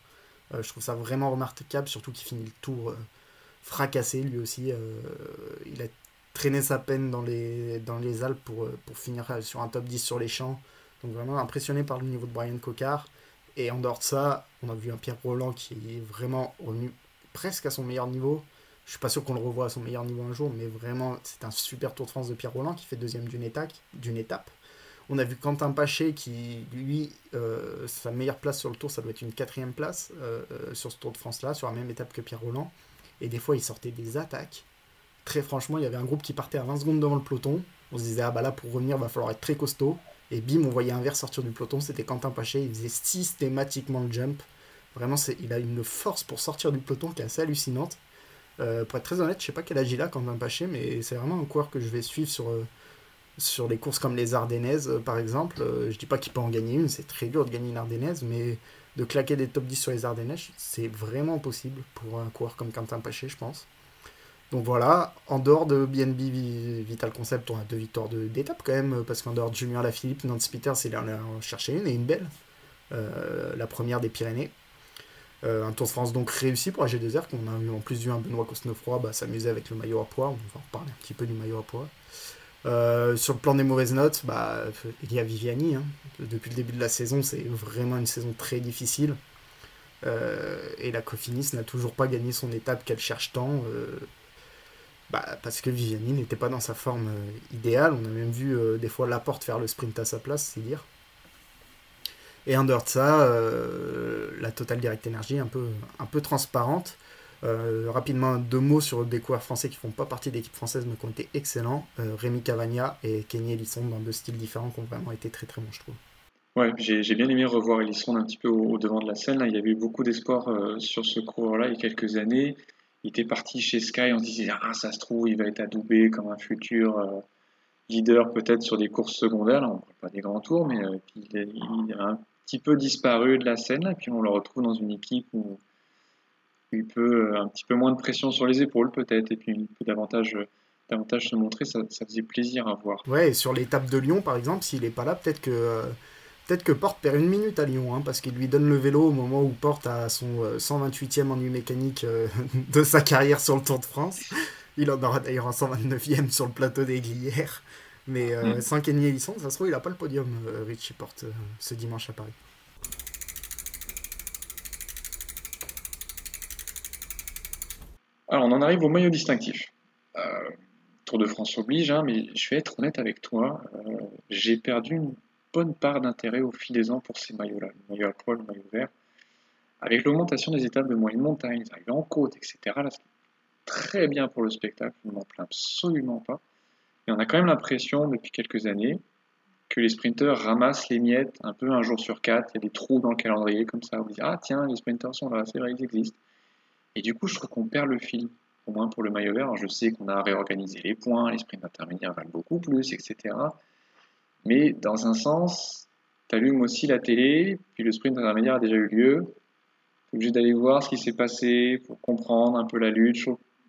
Euh, je trouve ça vraiment remarquable, surtout qu'il finit le tour euh, fracassé lui aussi. Euh, il a traîné sa peine dans les, dans les Alpes pour, pour finir sur un top 10 sur les champs. Donc vraiment impressionné par le niveau de Brian Cocard. Et en dehors de ça, on a vu un Pierre Roland qui est vraiment revenu presque à son meilleur niveau. Je suis pas sûr qu'on le revoie à son meilleur niveau un jour, mais vraiment, c'est un super Tour de France de Pierre Roland qui fait deuxième d'une étape. D'une étape. On a vu Quentin Paché qui, lui, euh, sa meilleure place sur le tour, ça doit être une quatrième place euh, euh, sur ce Tour de France-là, sur la même étape que Pierre Roland. Et des fois, il sortait des attaques. Très franchement, il y avait un groupe qui partait à 20 secondes devant le peloton. On se disait, ah bah là, pour revenir, va falloir être très costaud. Et bim, on voyait un verre sortir du peloton, c'était Quentin Paché. Il faisait systématiquement le jump. Vraiment, il a une force pour sortir du peloton qui est assez hallucinante. Euh, pour être très honnête, je sais pas quel âge il a même Paché, mais c'est vraiment un coureur que je vais suivre sur, euh, les courses comme les Ardennaises, euh, par exemple. je dis pas qu'il peut en gagner une, c'est très dur de gagner une Ardennaise, mais de claquer des top 10 sur les Ardennaises, c'est vraiment possible pour un coureur comme Quentin Paché, je pense. Donc voilà, en dehors de BNB Vital Concept, on a deux victoires d'étape quand même, parce qu'en dehors de Julien Lafilippe, Nance Peters, il en a cherché une et une belle. la première des Pyrénées. Euh, un Tour de France donc réussi pour AG2R, qu'on a en plus vu un Benoît Cosnefroy bah, s'amuser avec le maillot à poids, on va en reparler un petit peu du maillot à poids. Euh, sur le plan des mauvaises notes, bah, il y a Viviani. Hein. Depuis le début de la saison, c'est vraiment une saison très difficile. Euh, et la Cofinis n'a toujours pas gagné son étape qu'elle cherche tant. Bah, parce que Viviani n'était pas dans sa forme idéale. On a même vu des fois Laporte faire le sprint à sa place, c'est dire. Et en dehors de ça, euh, la Total Direct Energy un peu, un peu transparente. Euh, rapidement, deux mots sur des coureurs français qui font pas partie de l'équipe française mais qui ont été excellents. Euh, Rémi Cavagna et Kenny Ellison dans deux styles différents qui ont vraiment été très très bons, je trouve. Ouais, j'ai bien aimé revoir Elisson un petit peu au, devant de la scène. Il y avait eu beaucoup d'espoir euh, sur ce coureur-là il y a quelques années. Il était parti chez Sky, on se disait Ah, ça se trouve, il va être adoubé comme un futur leader, peut-être sur des courses secondaires. on ne parle pas des grands tours, mais il, a un petit peu disparu de la scène. puis on le retrouve dans une équipe où, il peut un petit peu moins de pression sur les épaules, peut-être, et puis il peut davantage davantage se montrer, ça, ça, faisait plaisir à voir. Ouais, et sur l'étape de Lyon, par exemple, s'il n'est pas là, peut-être que Peut-être que Porte perd une minute à Lyon, hein, parce qu'il lui donne le vélo au moment où Porte a son 128e euh, ennui mécanique euh, de sa carrière sur le Tour de France. Il en aura d'ailleurs un 129e sur le plateau des Glières. Mais euh, mm. sans Kenny Ellison, ça se trouve, il n'a pas le podium, Richie Porte, ce dimanche à Paris. Alors, on en arrive au maillot distinctif. Tour de France oblige, hein, mais je vais être honnête avec toi. J'ai perdu une bonne part d'intérêt au fil des ans pour ces maillots-là, le maillot à poil, le maillot vert. Avec l'augmentation des étapes de moyenne montagne, les en côte, etc., là, très bien pour le spectacle, je ne m'en plains absolument pas. Et on a quand même l'impression, depuis quelques années, que les sprinteurs ramassent les miettes un peu un jour sur quatre. Il y a des trous dans le calendrier comme ça. On dit Ah, tiens, les sprinteurs sont là, c'est vrai, ils existent. Et du coup, je trouve qu'on perd le fil, au moins pour le maillot vert. Alors, je sais qu'on a réorganisé les points, les sprints intermédiaires valent beaucoup plus, etc. Mais dans un sens, tu allumes aussi la télé, puis le sprint intermédiaire a déjà eu lieu. Tu es obligé d'aller voir ce qui s'est passé pour comprendre un peu la lutte.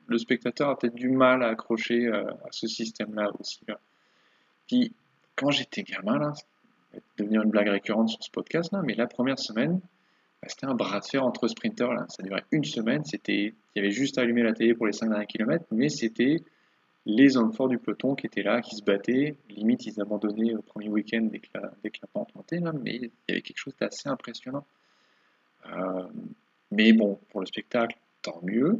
Le spectateur a peut-être du mal à accrocher euh, à ce système-là aussi. Puis, quand j'étais gamin, là, ça va devenir une blague récurrente sur ce podcast, mais la première semaine, c'était un bras de fer entre sprinteurs. Là. Ça durait une semaine. Il y avait juste à allumer la télé pour les 5 derniers kilomètres, mais c'était les hommes forts du peloton qui étaient là, qui se battaient. Limite, ils abandonnaient au premier week-end dès, que la, pente montait, mais il y avait quelque chose d'assez impressionnant. Euh, mais bon, pour le spectacle, tant mieux.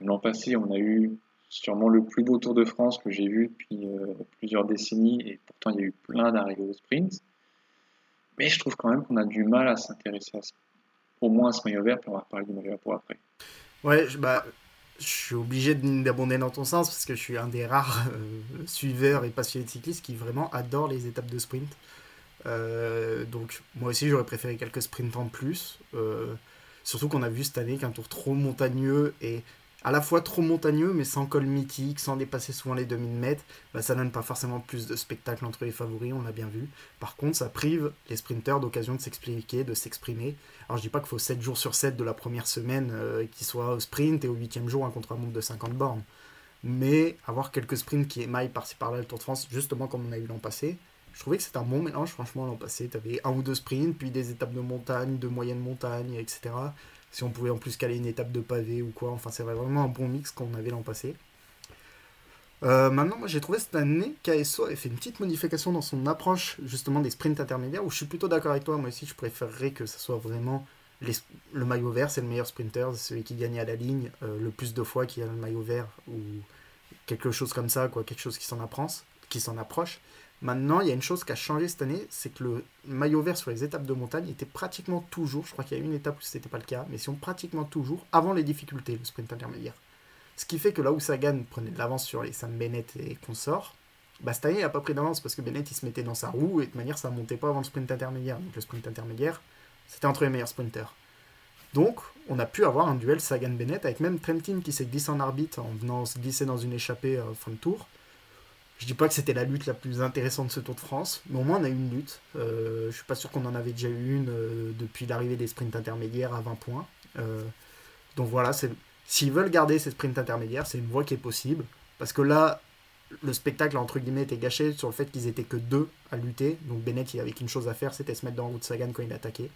L'an passé, on a eu sûrement le plus beau Tour de France que j'ai vu depuis euh, plusieurs décennies, et pourtant il y a eu plein d'arrivées au sprint. Mais je trouve quand même qu'on a du mal à s'intéresser au moins ce maillot vert, puis on va parler du maillot pour après. Ouais, bah, je suis obligé d'abonder dans ton sens parce que je suis un des rares euh, suiveurs et passionnés de cyclistes qui vraiment adore les étapes de sprint. Euh, donc moi aussi j'aurais préféré quelques sprints en plus. Euh, surtout qu'on a vu cette année qu'un tour trop montagneux et à la fois trop montagneux, mais sans col mythique, sans dépasser souvent les 2000 mètres, bah, ça donne pas forcément plus de spectacle entre les favoris, on l'a bien vu. Par contre, ça prive les sprinteurs d'occasion de s'expliquer, de s'exprimer. Alors je dis pas qu'il faut 7 jours sur 7 de la première semaine euh, qui soit au sprint et au 8 jour un contre-montre de 50 bornes. Mais avoir quelques sprints qui émaillent par-ci par-là le Tour de France, justement comme on a eu l'an passé, je trouvais que c'était un bon mélange, franchement, l'an passé. Tu un ou deux sprints, puis des étapes de montagne, de moyenne montagne, etc si on pouvait en plus caler une étape de pavé ou quoi. Enfin, c'est vraiment un bon mix qu'on avait l'an passé. Euh, maintenant, moi j'ai trouvé cette année qu'ASO avait fait une petite modification dans son approche justement des sprints intermédiaires où je suis plutôt d'accord avec toi. Moi aussi, je préférerais que ce soit vraiment le maillot vert, c'est le meilleur sprinter, c'est celui qui gagne à la ligne euh, le plus de fois qu'il a le maillot vert ou quelque chose comme ça, quoi, quelque chose qui s'en approche. Maintenant, il y a une chose qui a changé cette année, c'est que le maillot vert sur les étapes de montagne était pratiquement toujours, je crois qu'il y a une étape où ce n'était pas le cas, mais si on pratiquement toujours avant les difficultés, le sprint intermédiaire. Ce qui fait que là où Sagan prenait de l'avance sur les Sam Bennett et consorts, bah cette année il n'a pas pris d'avance parce que Bennett il se mettait dans sa roue et de manière ça montait pas avant le sprint intermédiaire. Donc le sprint intermédiaire, c'était entre les meilleurs sprinters. Donc on a pu avoir un duel Sagan-Bennett avec même Trentin qui s'est glissé en arbitre en venant se glisser dans une échappée euh, fin de tour. Je dis pas que c'était la lutte la plus intéressante de ce Tour de France, mais au moins on a eu une lutte. Euh, je suis pas sûr qu'on en avait déjà eu une euh, depuis l'arrivée des sprints intermédiaires à 20 points. Euh, donc voilà, s'ils veulent garder ces sprints intermédiaires, c'est une voie qui est possible. Parce que là, le spectacle entre guillemets était gâché sur le fait qu'ils étaient que deux à lutter. Donc Bennett, il avait qu'une chose à faire, c'était se mettre dans la route Sagan quand il attaquait.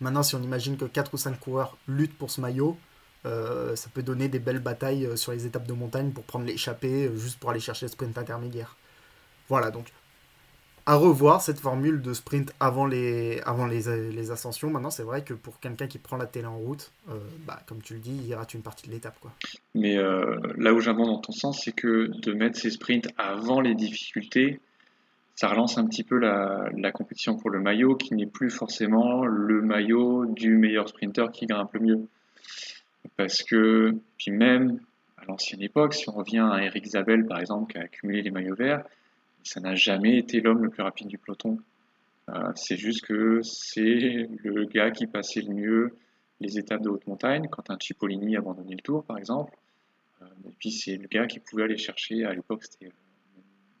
Maintenant, si on imagine que 4 ou 5 coureurs luttent pour ce maillot, euh, ça peut donner des belles batailles euh, sur les étapes de montagne pour prendre l'échappée, euh, juste pour aller chercher le sprint intermédiaire. Voilà, donc à revoir cette formule de sprint avant les, avant les, ascensions. Maintenant, c'est vrai que pour quelqu'un qui prend la télé en route, bah, comme tu le dis, il rate une partie de l'étape. Quoi. Mais là où j'abonde dans ton sens, c'est que de mettre ces sprints avant les difficultés, ça relance un petit peu la, la compétition pour le maillot, qui n'est plus forcément le maillot du meilleur sprinter qui grimpe le mieux. Parce que, puis même à l'ancienne époque, si on revient à Eric Zabel par exemple, qui a accumulé les maillots verts, ça n'a jamais été l'homme le plus rapide du peloton. c'est juste que c'est le gars qui passait le mieux les étapes de haute montagne, quand un Cipollini abandonnait le tour, par exemple. et puis c'est le gars qui pouvait aller chercher, à l'époque c'était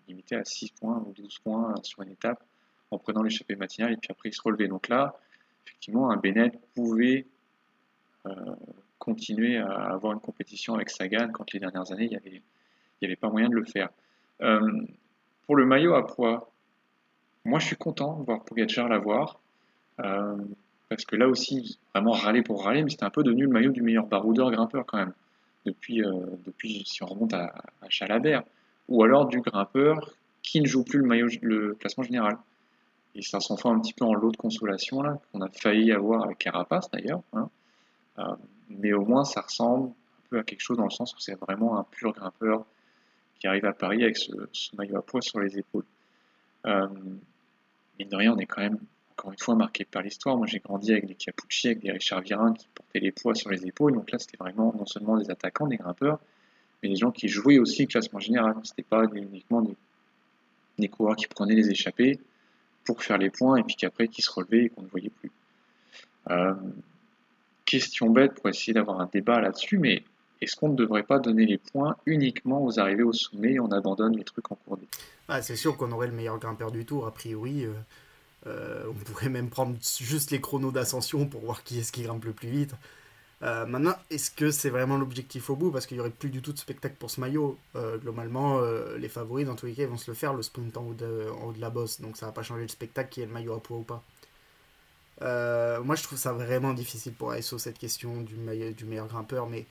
limité à 6 points ou 12 points sur une étape en prenant l'échappée matinale et puis après il se relevait. Donc là, effectivement, un Bennett pouvait euh, continuer à avoir une compétition avec Sagan quand les dernières années, il n'y avait, avait pas moyen de le faire. Euh, pour le maillot à poids, moi je suis content de voir Pogacar l'avoir. Euh, parce que là aussi, vraiment râler pour râler, mais c'était un peu devenu le maillot du meilleur baroudeur grimpeur quand même. Depuis, depuis si on remonte à, Chalabert. Ou alors du grimpeur qui ne joue plus le maillot, le classement général. Et ça s'en un petit peu en lot de consolation, là, qu'on a failli avoir avec Carapace d'ailleurs. Hein. Euh, mais au moins, ça ressemble un peu à quelque chose dans le sens où c'est vraiment un pur grimpeur qui arrive à Paris avec ce, maillot à poids sur les épaules. Euh, mine de rien, on est quand même, encore une fois, marqué par l'histoire. Moi, j'ai grandi avec des Capucci, avec des Richard Virin qui portaient les poids sur les épaules. Donc là, c'était vraiment non seulement des attaquants, des grimpeurs, mais des gens qui jouaient aussi classement général. C'était pas uniquement des, coureurs qui prenaient les échappées pour faire les points et puis qu'après qui se relevait et qu'on ne voyait plus. Euh, question bête pour essayer d'avoir un débat là-dessus, mais est-ce qu'on ne devrait pas donner les points uniquement aux arrivées au sommet et on abandonne les trucs en cours d'été ah, C'est sûr qu'on aurait le meilleur grimpeur du tour, a priori. Euh, euh, on pourrait même prendre juste les chronos d'ascension pour voir qui est-ce qui grimpe le plus vite. Euh, maintenant, est-ce que c'est vraiment l'objectif au bout? Parce qu'il n'y aurait plus du tout de spectacle pour ce maillot. Globalement, les favoris, dans tous les cas, ils vont se le faire, le sprint en haut de, en haut de la bosse. Donc ça va pas changer le spectacle qui est le maillot à poids ou pas. Moi, je trouve ça vraiment difficile pour ASO, cette question du, meilleur grimpeur. Mais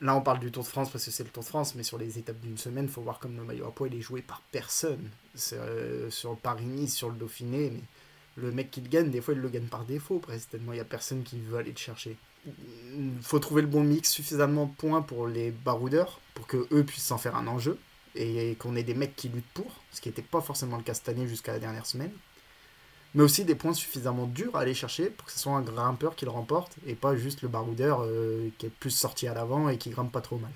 là, on parle du Tour de France parce que c'est le Tour de France. Mais sur les étapes d'une semaine, il faut voir comme le maillot à poids, il est joué par personne. sur le Paris-Nice, sur le Dauphiné. Mais le mec qui le gagne, des fois, il le gagne par défaut, presque. Tellement il n'y a personne qui veut aller le chercher il faut trouver le bon mix, suffisamment de points pour les baroudeurs, pour que eux puissent s'en faire un enjeu, et qu'on ait des mecs qui luttent pour, ce qui n'était pas forcément le cas cette année jusqu'à la dernière semaine. Mais aussi des points suffisamment durs à aller chercher pour que ce soit un grimpeur qui le remporte, et pas juste le baroudeur euh, qui est plus sorti à l'avant et qui grimpe pas trop mal.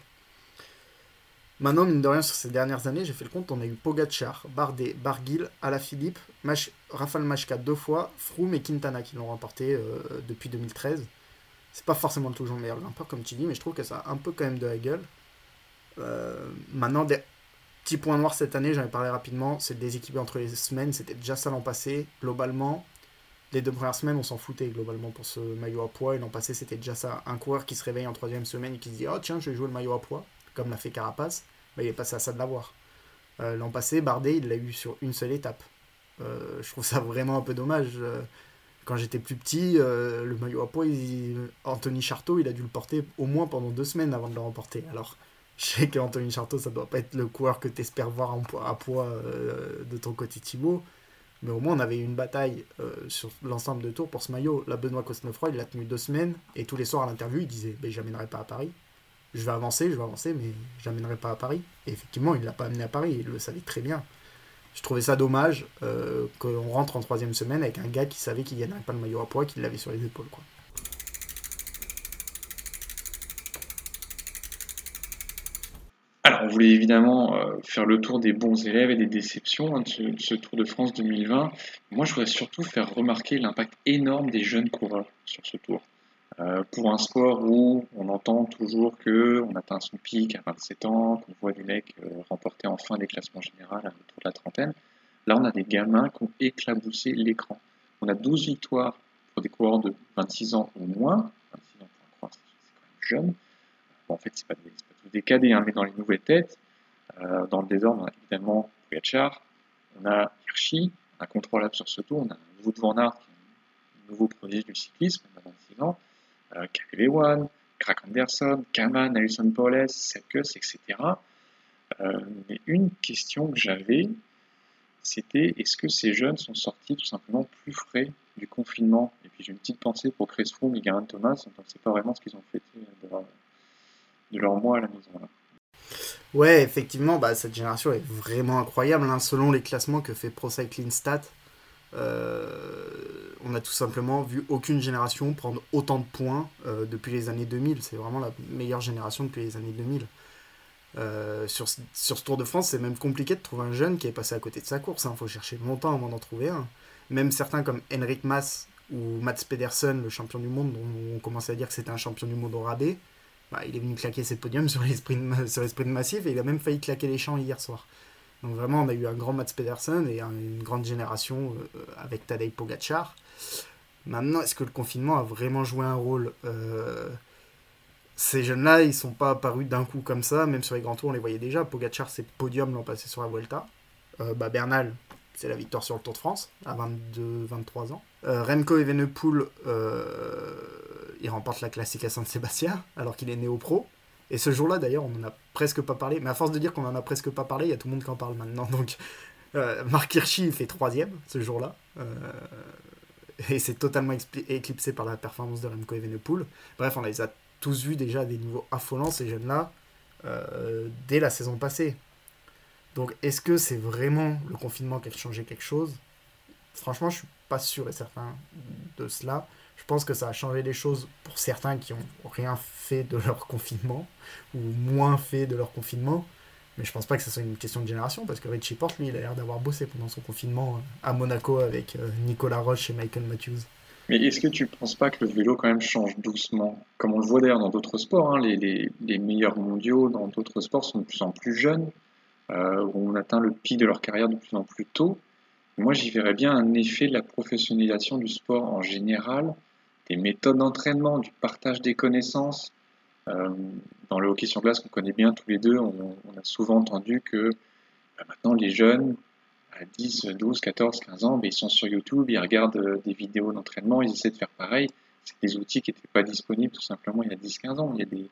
Maintenant, mine de rien, sur ces dernières années, j'ai fait le compte, on a eu Pogachar, Bardet, Barguil, Alaphilippe, Mach Rafal Machka deux fois, Froome et Quintana qui l'ont remporté euh, depuis 2013. C'est pas forcément toujours le meilleur grimpeur, comme tu dis, mais je trouve que ça a un peu quand même de la gueule. Euh, maintenant, petits points noirs cette année, j'en ai parlé rapidement, c'est le déséquilibre entre les semaines, c'était déjà ça l'an passé. Globalement, les deux premières semaines, on s'en foutait globalement pour ce maillot à poids, et l'an passé, c'était déjà ça. Un coureur qui se réveille en troisième semaine et qui se dit Oh tiens, je vais jouer le maillot à poids, comme l'a fait Carapace, bah, il est passé à ça de l'avoir. Euh, l'an passé, Bardet, il l'a eu sur une seule étape. Euh, je trouve ça vraiment un peu dommage quand j'étais plus petit, euh, le maillot à poids, Anthony Charteau, il a dû le porter au moins pendant deux semaines avant de le remporter. Alors, je sais qu'Anthony Charteau, ça doit pas être le coureur que tu espères voir en à poids euh, de ton côté Thibaut. Mais au moins, on avait eu une bataille euh, sur l'ensemble de tours pour ce maillot. La Benoît Cosnefroy, il l'a tenu deux semaines. Et tous les soirs à l'interview, il disait ben, J'amènerai pas à Paris. Je vais avancer, je vais avancer, mais j'amènerai pas à Paris. Et effectivement, il l'a pas amené à Paris. Il le savait très bien je trouvais ça dommage euh, qu'on rentre en troisième semaine avec un gars qui savait qu'il gagnerait pas le maillot à poids, qu'il l'avait sur les épaules. Alors, on voulait évidemment euh, faire le tour des bons élèves et des déceptions hein, de, ce, Tour de France 2020. Moi, je voudrais surtout faire remarquer l'impact énorme des jeunes coureurs sur ce tour. Euh, pour un sport où on entend toujours que on atteint son pic à 27 ans, qu'on voit des mecs euh, remporter enfin des classements généraux autour de la trentaine, là on a des gamins qui ont éclaboussé l'écran. On a 12 victoires pour des coureurs de 26 ans ou moins, 26 ans c'est quand même jeune. En fait, c'est pas, des, cadets, hein, mais dans les nouvelles têtes, euh, dans le désordre, on a évidemment Pogacar, on a Hirschi, a contrôlable sur ce tour, on a Wout van qui est un nouveau prodige du cyclisme, on a 26 ans, euh, One, Crack Anderson, Kaman, Alison Paules, Sepkus, etc. Euh, mais une question que j'avais, c'était est-ce que ces jeunes sont sortis tout simplement plus frais du confinement? Et puis j'ai une petite pensée pour Chris Froome et Geraint Thomas, on ne sait pas vraiment ce qu'ils ont fait leur, mois à la maison. Ouais, effectivement, bah, cette génération est vraiment incroyable. Hein. Selon les classements que fait Pro Cycling Stat, euh, on a tout simplement vu aucune génération prendre autant de points euh, depuis les années 2000. C'est vraiment la meilleure génération depuis les années 2000. Euh, sur, ce Tour de France, c'est même compliqué de trouver un jeune qui est passé à côté de sa course. Il hein. faut chercher longtemps avant d'en trouver un. même certains comme Henrik Mas ou Mats Pedersen, le champion du monde, dont on commençait à dire que c'était un champion du monde au rabais, bah, il est venu claquer ses podiums sur les, sprints, sur les massifs et il a même failli claquer les champs hier soir. Donc vraiment, on a eu un grand Mats Pedersen et une grande génération euh, avec Tadej Pogacar. Maintenant, est-ce que le confinement a vraiment joué un rôle euh, Ces jeunes-là, ils sont pas apparus d'un coup comme ça, même sur les grands tours, on les voyait déjà. Pogacar, c'est podium l'an passé sur la Vuelta. Euh, bah, Bernal, c'est la victoire sur le Tour de France à 22-23 ans. Remco Evenepoel, il remporte la classique à Saint-Sébastien alors qu'il est néo pro. Et ce jour-là, d'ailleurs, on n'en a presque pas parlé. Mais à force de dire qu'on en a presque pas parlé, il y a tout le monde qui en parle maintenant. Donc, euh, Marc Hirschi fait troisième ce jour-là. Euh, et c'est totalement éclipsé par la performance de Remco Evenepoel. Bref, on les a tous vus déjà à des niveaux affolants, ces jeunes-là, euh, dès la saison passée. Donc, est-ce que c'est vraiment le confinement qui a changé quelque chose? Franchement, je suis pas sûr et certain de cela. Je pense que ça a changé les choses pour certains qui ont rien fait de leur confinement, ou moins fait de leur confinement. Mais je pense pas que ce soit une question de génération, parce que Richie Porte, lui, il a l'air d'avoir bossé pendant son confinement euh, à Monaco avec euh, Nicolas Roche et Michael Matthews. Mais est-ce que tu ne penses pas que le vélo quand même change doucement? Comme on le voit d'ailleurs dans d'autres sports, hein, les, meilleurs mondiaux dans d'autres sports sont de plus en plus jeunes, où on atteint le pic de leur carrière de plus en plus tôt. Moi, j'y verrais bien un effet de la professionnalisation du sport en général, des méthodes d'entraînement, du partage des connaissances. Euh, dans le hockey sur glace qu'on connaît bien tous les deux, on, a souvent entendu que bah, maintenant les jeunes à 10, 12, 14, 15 ans, bah, ils sont sur YouTube, ils regardent euh, des vidéos d'entraînement, ils essaient de faire pareil. C'est des outils qui n'étaient pas disponibles tout simplement il y a 10-15 ans. Il y a des,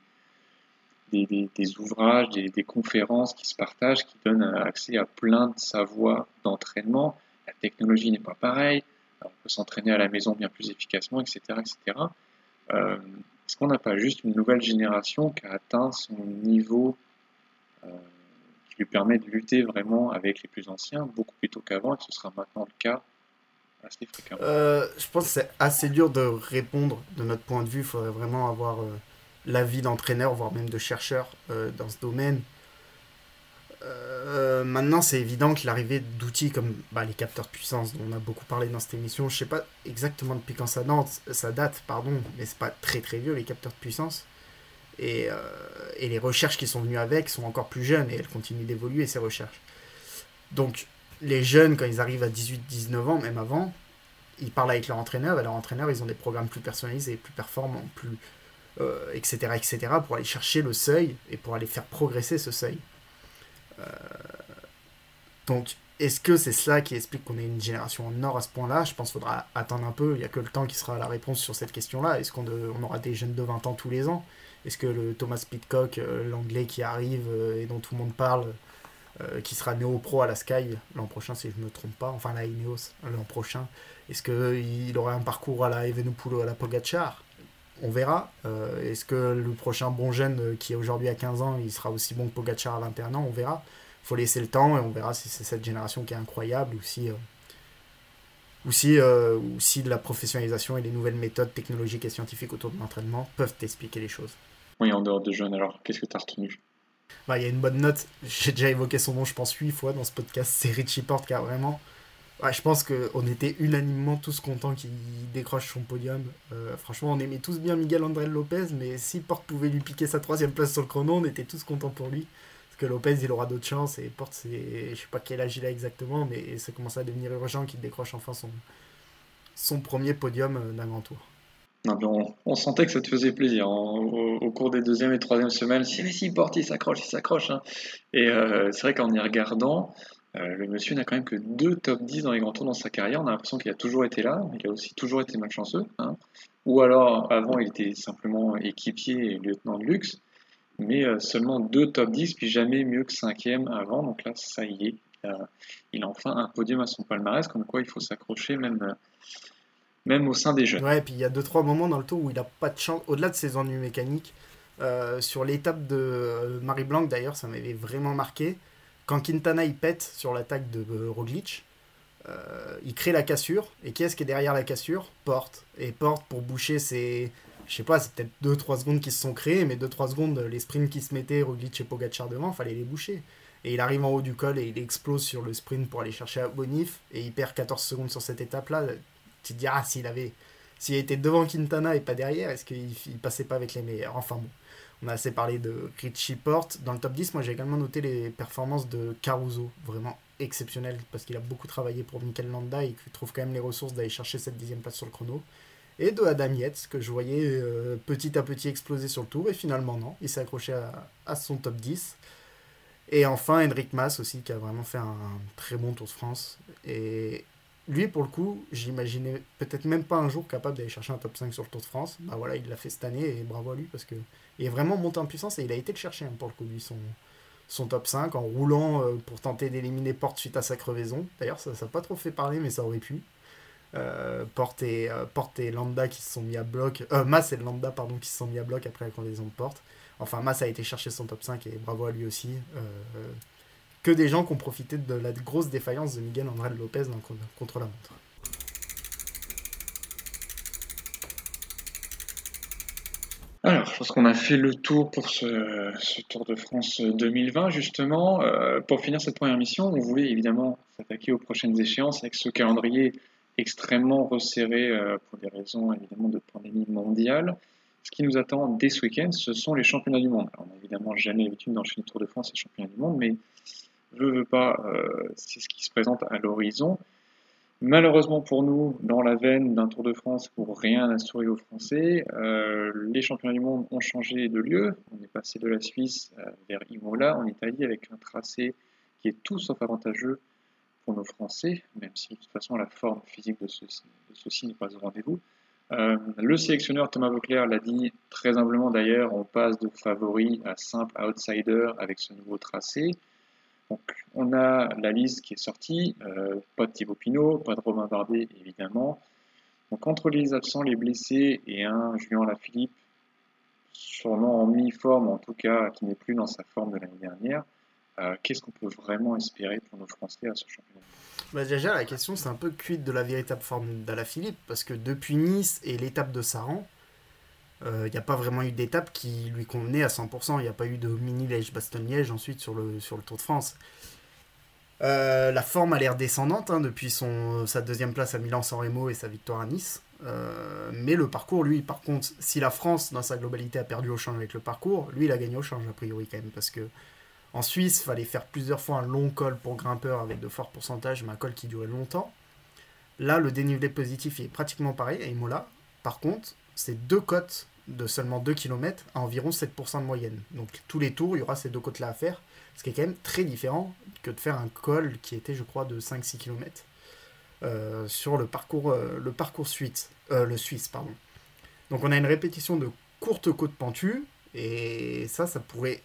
des, ouvrages, des, conférences qui se partagent, qui donnent accès à plein de savoirs d'entraînement. La technologie n'est pas pareille on peut s'entraîner à la maison bien plus efficacement, etc. etc. Euh, Est-ce qu'on n'a pas juste une nouvelle génération qui a atteint son niveau euh, qui lui permet de lutter vraiment avec les plus anciens beaucoup plus tôt qu'avant et ce sera maintenant le cas assez fréquemment? Euh, Je pense que c'est assez dur de répondre de notre point de vue. Il faudrait vraiment avoir euh, l'avis d'entraîneur, voire même de chercheur euh, dans ce domaine. Euh, maintenant, c'est évident que l'arrivée d'outils comme bah, les capteurs de puissance, dont on a beaucoup parlé dans cette émission, je sais pas exactement depuis quand ça date, ça date pardon, mais c'est pas très très vieux les capteurs de puissance. Et, euh, et, les recherches qui sont venues avec sont encore plus jeunes et elles continuent d'évoluer ces recherches. Donc, les jeunes, quand ils arrivent à 18-19 ans, même avant, ils parlent avec leur entraîneur et leur entraîneur, ils ont des programmes plus personnalisés, plus performants, plus. Etc., euh, etc., pour aller chercher le seuil et pour aller faire progresser ce seuil. Euh, donc, est-ce que c'est cela qui explique qu'on est une génération en or à ce point-là? Je pense qu'il faudra attendre un peu. Il n'y a que le temps qui sera la réponse sur cette question-là. Est-ce qu'on on aura des jeunes de 20 ans tous les ans? Est-ce que le Thomas Pitcock, euh, l'anglais qui arrive et dont tout le monde parle, qui sera néo-pro à la Sky l'an prochain, si je ne me trompe pas, enfin la Ineos l'an prochain, est-ce qu'il aura un parcours à la Evenepoel à la Pogachar on verra. Est-ce que le prochain bon jeune qui est aujourd'hui à 15 ans, il sera aussi bon que Pogacar à 21 ans On verra faut laisser le temps et on verra si c'est cette génération qui est incroyable ou si, euh, ou, si, euh, ou si la professionnalisation et les nouvelles méthodes technologiques et scientifiques autour de l'entraînement peuvent expliquer les choses. Oui, en dehors de jeunes, alors qu'est-ce que tu as retenu? Bah, Il y a une bonne note, j'ai déjà évoqué son nom, je pense, huit fois dans ce podcast, c'est Richie Porte qui a vraiment. Je pense qu'on était unanimement tous contents qu'il décroche son podium. Euh, franchement, on aimait tous bien Miguel André Lopez, mais si Porte pouvait lui piquer sa troisième place sur le chrono, on était tous contents pour lui que Lopez il aura d'autres chances et Porte c'est je sais pas quel âge il a exactement mais ça commence à devenir urgent qu'il décroche enfin son premier podium euh, d'un grand tour. Non, on, sentait que ça te faisait plaisir au, cours des deuxième et troisième semaines. Si, si, Porte, il s'accroche, il s'accroche. Hein. Et euh, c'est vrai qu'en y regardant, euh, le monsieur n'a quand même que deux top 10 dans les grands tours dans sa carrière. On a l'impression qu'il a toujours été là, il a aussi toujours été malchanceux. Hein. Ou alors, avant, il était simplement équipier et lieutenant de luxe mais euh, seulement deux top 10, puis jamais mieux que cinquième avant. Donc là, ça y est, il a, enfin un podium à son palmarès, comme quoi il faut s'accrocher même, euh, même au sein des jeunes. Ouais, et puis il y a deux trois moments dans le tour où il n'a pas de chance, au-delà de ses ennuis mécaniques. Euh, sur l'étape de Marie Blanc, d'ailleurs, ça m'avait vraiment marqué. Quand Quintana il pète sur l'attaque de Roglic, il crée la cassure. Et qui est-ce qui est derrière la cassure? Porte. Et Porte, pour boucher ses, je sais pas, c'est peut-être 2-3 secondes qui se sont créées, mais 2-3 secondes, les sprints qui se mettaient, Roglic et Pogacar devant, fallait les boucher. Et il arrive en haut du col et il explose sur le sprint pour aller chercher Bonif. Et il perd 14 secondes sur cette étape-là. Tu te dis, ah, s'il avait. S'il était devant Quintana et pas derrière, est-ce qu'il passait pas avec les meilleurs? Enfin bon, on a assez parlé de Richie Porte. Dans le top 10, moi j'ai également noté les performances de Caruso. Vraiment exceptionnel parce qu'il a beaucoup travaillé pour Mikel Landa et qu'il trouve quand même les ressources d'aller chercher cette dixième place sur le chrono. Et de Adam Yates, que je voyais euh, petit à petit exploser sur le tour, et finalement non, il s'est accroché à, à, son top 10. Et enfin, Henrik Mas aussi, qui a vraiment fait un, très bon Tour de France. Et lui, pour le coup, j'imaginais peut-être même pas un jour capable d'aller chercher un top 5 sur le Tour de France. Bah voilà, il l'a fait cette année, et bravo à lui, parce qu'il est vraiment monté en puissance, et il a été le chercher, hein, pour le coup, lui, son, son top 5, en roulant euh, pour tenter d'éliminer Porte suite à sa crevaison. D'ailleurs, ça n'a pas trop fait parler, mais ça aurait pu. Euh, Porte, et, euh, Porte et Lambda qui se sont mis à bloc. Euh, Mas et Lambda, pardon, qui se sont mis à bloc après la crevaison de Porte. Enfin, Mas a été chercher son top 5 et bravo à lui aussi. que des gens qui ont profité de la grosse défaillance de Miguel André Lopez contre la montre. Alors, je pense qu'on a fait le tour pour ce, Tour de France 2020, justement. Euh, pour finir cette première mission, on voulait évidemment s'attaquer aux prochaines échéances avec ce calendrier extrêmement resserré euh, pour des raisons évidemment de pandémie mondiale. Ce qui nous attend dès ce week-end, ce sont les championnats du monde. Alors, on n'a évidemment jamais l'habitude d'enchaîner Tour de France et championnats du monde, mais je veux pas, euh, c'est ce qui se présente à l'horizon. Malheureusement pour nous, dans la veine d'un Tour de France pour rien assurer aux Français, euh, les championnats du monde ont changé de lieu. On est passé de la Suisse euh, vers Imola en Italie avec un tracé qui est tout sauf avantageux pour nos Français, même si de toute façon la forme physique de ceci, n'est pas au rendez-vous. Euh, le sélectionneur Thomas Vauclair l'a dit très humblement d'ailleurs, on passe de favori à simple outsider avec ce nouveau tracé. Donc, on a la liste qui est sortie, euh, pas de Thibaut Pinot, pas de Romain Bardet évidemment. Donc entre les absents, les blessés et un Julien Lafilippe, sûrement en mi-forme, en tout cas qui n'est plus dans sa forme de l'année dernière, euh, qu'est-ce qu'on peut vraiment espérer pour nos Français à ce championnat? Bah Déjà, la question c'est un peu cuite de la véritable forme d'Alaphilippe, parce que depuis Nice et l'étape de Saran, il euh, n'y a pas vraiment eu d'étape qui lui convenait à 100%. Il n'y a pas eu de mini liège bastogne liège ensuite sur le, Tour de France. Euh, la forme a l'air descendante hein, depuis sa deuxième place à Milan-San Remo et sa victoire à Nice. Euh, mais le parcours, lui, par contre, si la France, dans sa globalité, a perdu au change avec le parcours, lui, il a gagné au change, a priori, quand même. Parce que en Suisse, il fallait faire plusieurs fois un long col pour grimpeur avec de forts pourcentages, mais un col qui durait longtemps. Là, le dénivelé positif est pratiquement pareil à Imola. Par contre, c'est deux côtes de seulement 2 km à environ 7% de moyenne. Donc tous les tours, il y aura ces deux côtes-là à faire, ce qui est quand même très différent que de faire un col qui était, je crois, de 5-6 km euh, sur le parcours, euh, le parcours suisse, euh, le suisse. Pardon. Donc on a une répétition de courtes côtes pentues, et ça, ça pourrait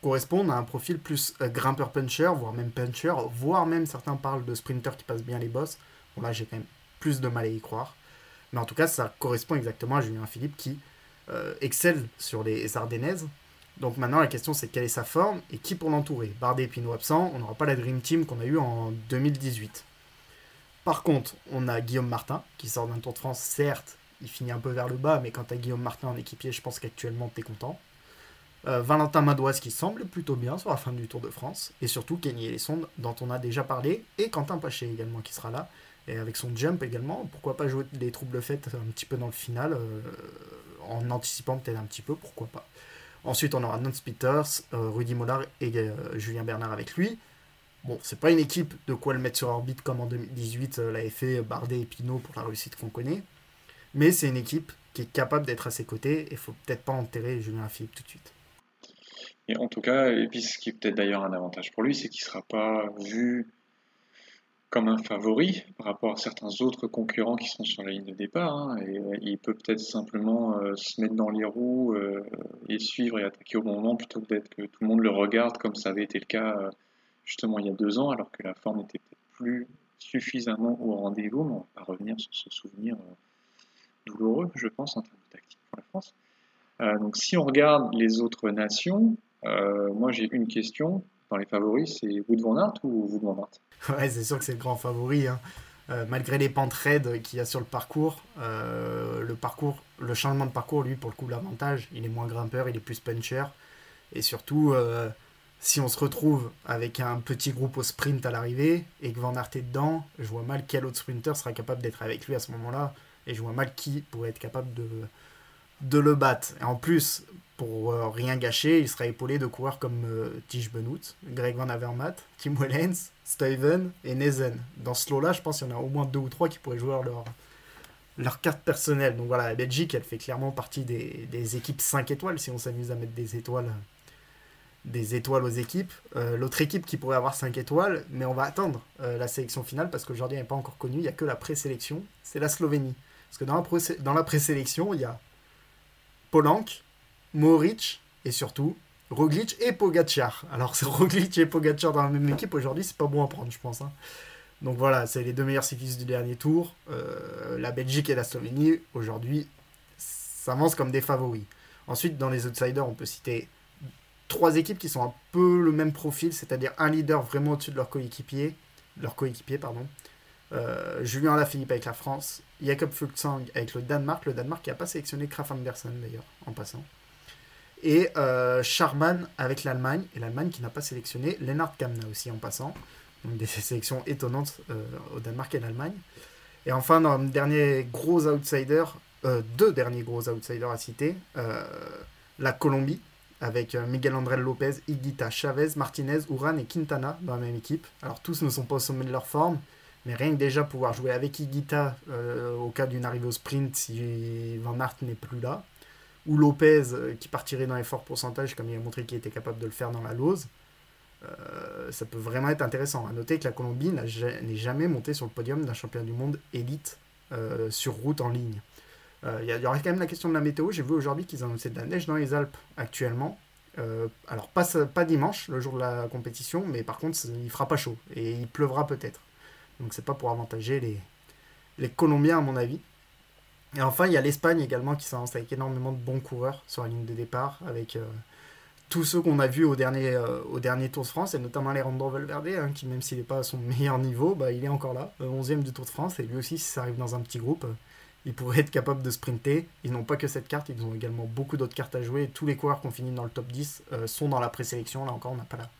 correspondre à un profil plus grimpeur-puncher, voire même puncher, voire même certains parlent de sprinter qui passent bien les bosses. Bon là, j'ai quand même plus de mal à y croire. Mais en tout cas, ça correspond exactement à Julien Philippe qui euh, excelle sur les Ardennaises. Donc maintenant, la question c'est quelle est sa forme et qui pour l'entourer? Bardet et Pinot absent, on n'aura pas la Dream Team qu'on a eu en 2018. Par contre, on a Guillaume Martin qui sort d'un Tour de France, certes, il finit un peu vers le bas, mais quand tu as Guillaume Martin en équipier, je pense qu'actuellement tu es content. Euh, Valentin Madoise qui semble plutôt bien sur la fin du Tour de France. Et surtout Kenny Elissonde dont on a déjà parlé. Et Quentin Paché également qui sera là. Et avec son jump également. Pourquoi pas jouer des troubles faites un petit peu dans le final. Euh, en anticipant peut-être un petit peu, pourquoi pas. Ensuite, on aura Nance Peters, euh, Rudy Mollard et euh, Julien Bernard avec lui. Bon, c'est pas une équipe de quoi le mettre sur orbite comme en 2018 euh, l'avait fait Bardet et Pinot pour la réussite qu'on connaît. Mais c'est une équipe qui est capable d'être à ses côtés et il faut peut-être pas enterrer Julien Philippe tout de suite. Et en tout cas, et puis ce qui est peut-être d'ailleurs un avantage pour lui, c'est qu'il ne sera pas vu comme un favori par rapport à certains autres concurrents qui sont sur la ligne de départ. Hein, et euh, il peut peut-être simplement euh, se mettre dans les roues euh, et suivre et attaquer au bon moment plutôt que d'être que tout le monde le regarde comme ça avait été le cas justement il y a deux ans, alors que la forme n'était peut-être plus suffisamment au rendez-vous. Mais on va revenir sur ce souvenir douloureux, je pense, en termes de tactique pour la France. donc si on regarde les autres nations, moi j'ai une question les favoris, c'est Wood Van Aert ou Wood Van Aert? Ouais, c'est sûr que c'est le grand favori. Hein. Euh, malgré les pentes raides qu'il y a sur le parcours, euh, le parcours, le changement de parcours, lui, pour le coup, l'avantage, il est moins grimpeur, il est plus puncher. Et surtout, euh, si on se retrouve avec un petit groupe au sprint à l'arrivée et que Van Aert est dedans, je vois mal quel autre sprinter sera capable d'être avec lui à ce moment-là. Et je vois mal qui pourrait être capable de, de le battre. Et en plus, pour euh, rien gâcher, il sera épaulé de coureurs comme euh, Tige Benoît, Greg Van Avermaet, Tim Wellens, Steven et Nezen. Dans ce lot-là, je pense qu'il y en a au moins deux ou trois qui pourraient jouer leur, leur carte personnelle. Donc voilà, la Belgique, elle fait clairement partie des, des équipes 5 étoiles si on s'amuse à mettre des étoiles des étoiles aux équipes. Euh, l'autre équipe qui pourrait avoir 5 étoiles, mais on va attendre euh, la sélection finale parce qu'aujourd'hui elle n'est pas encore connue, il n'y a que la présélection, c'est la Slovénie. Parce que dans la présélection, il y a Polank, Moric et surtout Roglic et Pogacar. Alors c'est Roglic et Pogacar dans la même équipe aujourd'hui, c'est pas bon à prendre, je pense. Hein. Donc voilà, c'est les deux meilleurs cyclistes du dernier tour. Euh, la Belgique et la Slovénie, aujourd'hui, s'avancent comme des favoris. Ensuite, dans les outsiders, on peut citer trois équipes qui sont un peu le même profil, c'est-à-dire un leader vraiment au-dessus de leur coéquipier. Euh, Julien Alaphilippe avec la France, Jakob Fuglsang avec le Danemark, le Danemark qui n'a pas sélectionné Kraf Andersen d'ailleurs en passant, et euh, Charman avec l'Allemagne, et l'Allemagne qui n'a pas sélectionné Lennart Kamna aussi en passant, donc des sélections étonnantes euh, au Danemark et l'Allemagne. Et enfin, dernier gros outsider, euh, deux derniers gros outsiders à citer, la Colombie, avec Miguel André Lopez, Higuita, Chavez, Martinez, Uran et Quintana dans la même équipe. Alors tous ne sont pas au sommet de leur forme, mais rien que déjà pouvoir jouer avec Higuita euh, au cas d'une arrivée au sprint si Van Aert n'est plus là, ou Lopez euh, qui partirait dans les forts pourcentages comme il a montré qu'il était capable de le faire dans la Lose, ça peut vraiment être intéressant. À noter que la Colombie n'est jamais montée sur le podium d'un champion du monde élite sur route en ligne. Il euh, y, aurait quand même la question de la météo. J'ai vu aujourd'hui qu'ils annonçaient de la neige dans les Alpes actuellement. Euh, alors pas, pas dimanche, le jour de la compétition, mais par contre il fera pas chaud et il pleuvra peut-être. Donc c'est pas pour avantager les, les Colombiens à mon avis. Et enfin il y a l'Espagne également qui s'avance avec énormément de bons coureurs sur la ligne de départ, avec euh, tous ceux qu'on a vus au dernier, au dernier Tour de France, et notamment Alejandro Valverde, hein, qui même s'il n'est pas à son meilleur niveau, bah, il est encore là, 11e du Tour de France, et lui aussi si ça arrive dans un petit groupe, ils pourraient être capables de sprinter. Ils n'ont pas que cette carte, ils ont également beaucoup d'autres cartes à jouer. tous les coureurs qui ont fini dans le top 10 euh, sont dans la présélection. Là encore, on n'a pas la,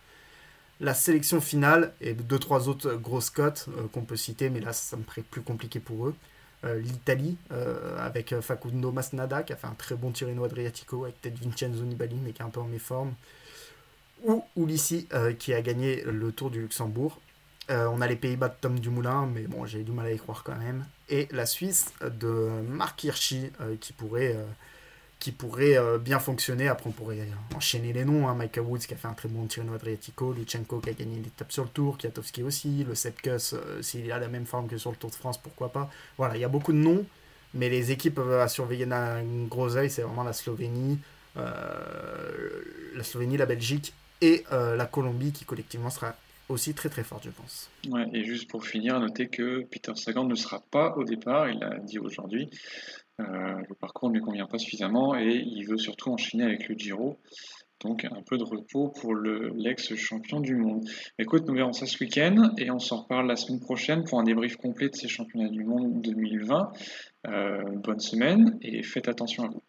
la sélection finale et deux, trois autres grosses cotes euh, qu'on peut citer, mais là, ça me paraît plus compliqué pour eux. Euh, L'Italie, avec Facundo Masnada, qui a fait un très bon Tirreno Adriatico, avec peut-être Vincenzo Nibali, mais qui est un peu en méforme. Ou Ulissi, qui a gagné le Tour du Luxembourg. on a les Pays-Bas de Tom Dumoulin, mais bon, j'ai du mal à y croire quand même et la Suisse de Marc Hirschi euh, qui pourrait, euh, qui pourrait euh, bien fonctionner. Après, on pourrait enchaîner les noms. Hein. Michael Woods qui a fait un très bon Tirreno Adriatico, Luchenko qui a gagné l'étape sur le Tour, Kiatowski aussi, le Sepkus s'il a la même forme que sur le Tour de France, pourquoi pas. Voilà, il y a beaucoup de noms, mais les équipes à surveiller d'un gros œil, c'est vraiment la Slovénie, la Slovénie, la Belgique et la Colombie qui collectivement sera aussi très très forte, je pense. Ouais, et juste pour finir, à noter que Peter Sagan ne sera pas au départ, il l'a dit aujourd'hui. Euh, le parcours ne lui convient pas suffisamment et il veut surtout enchaîner avec le Giro. Donc un peu de repos pour l'ex-champion du monde. Écoute, nous verrons ça ce week-end et on s'en reparle la semaine prochaine pour un débrief complet de ces championnats du monde 2020. Euh, bonne semaine et faites attention à vous.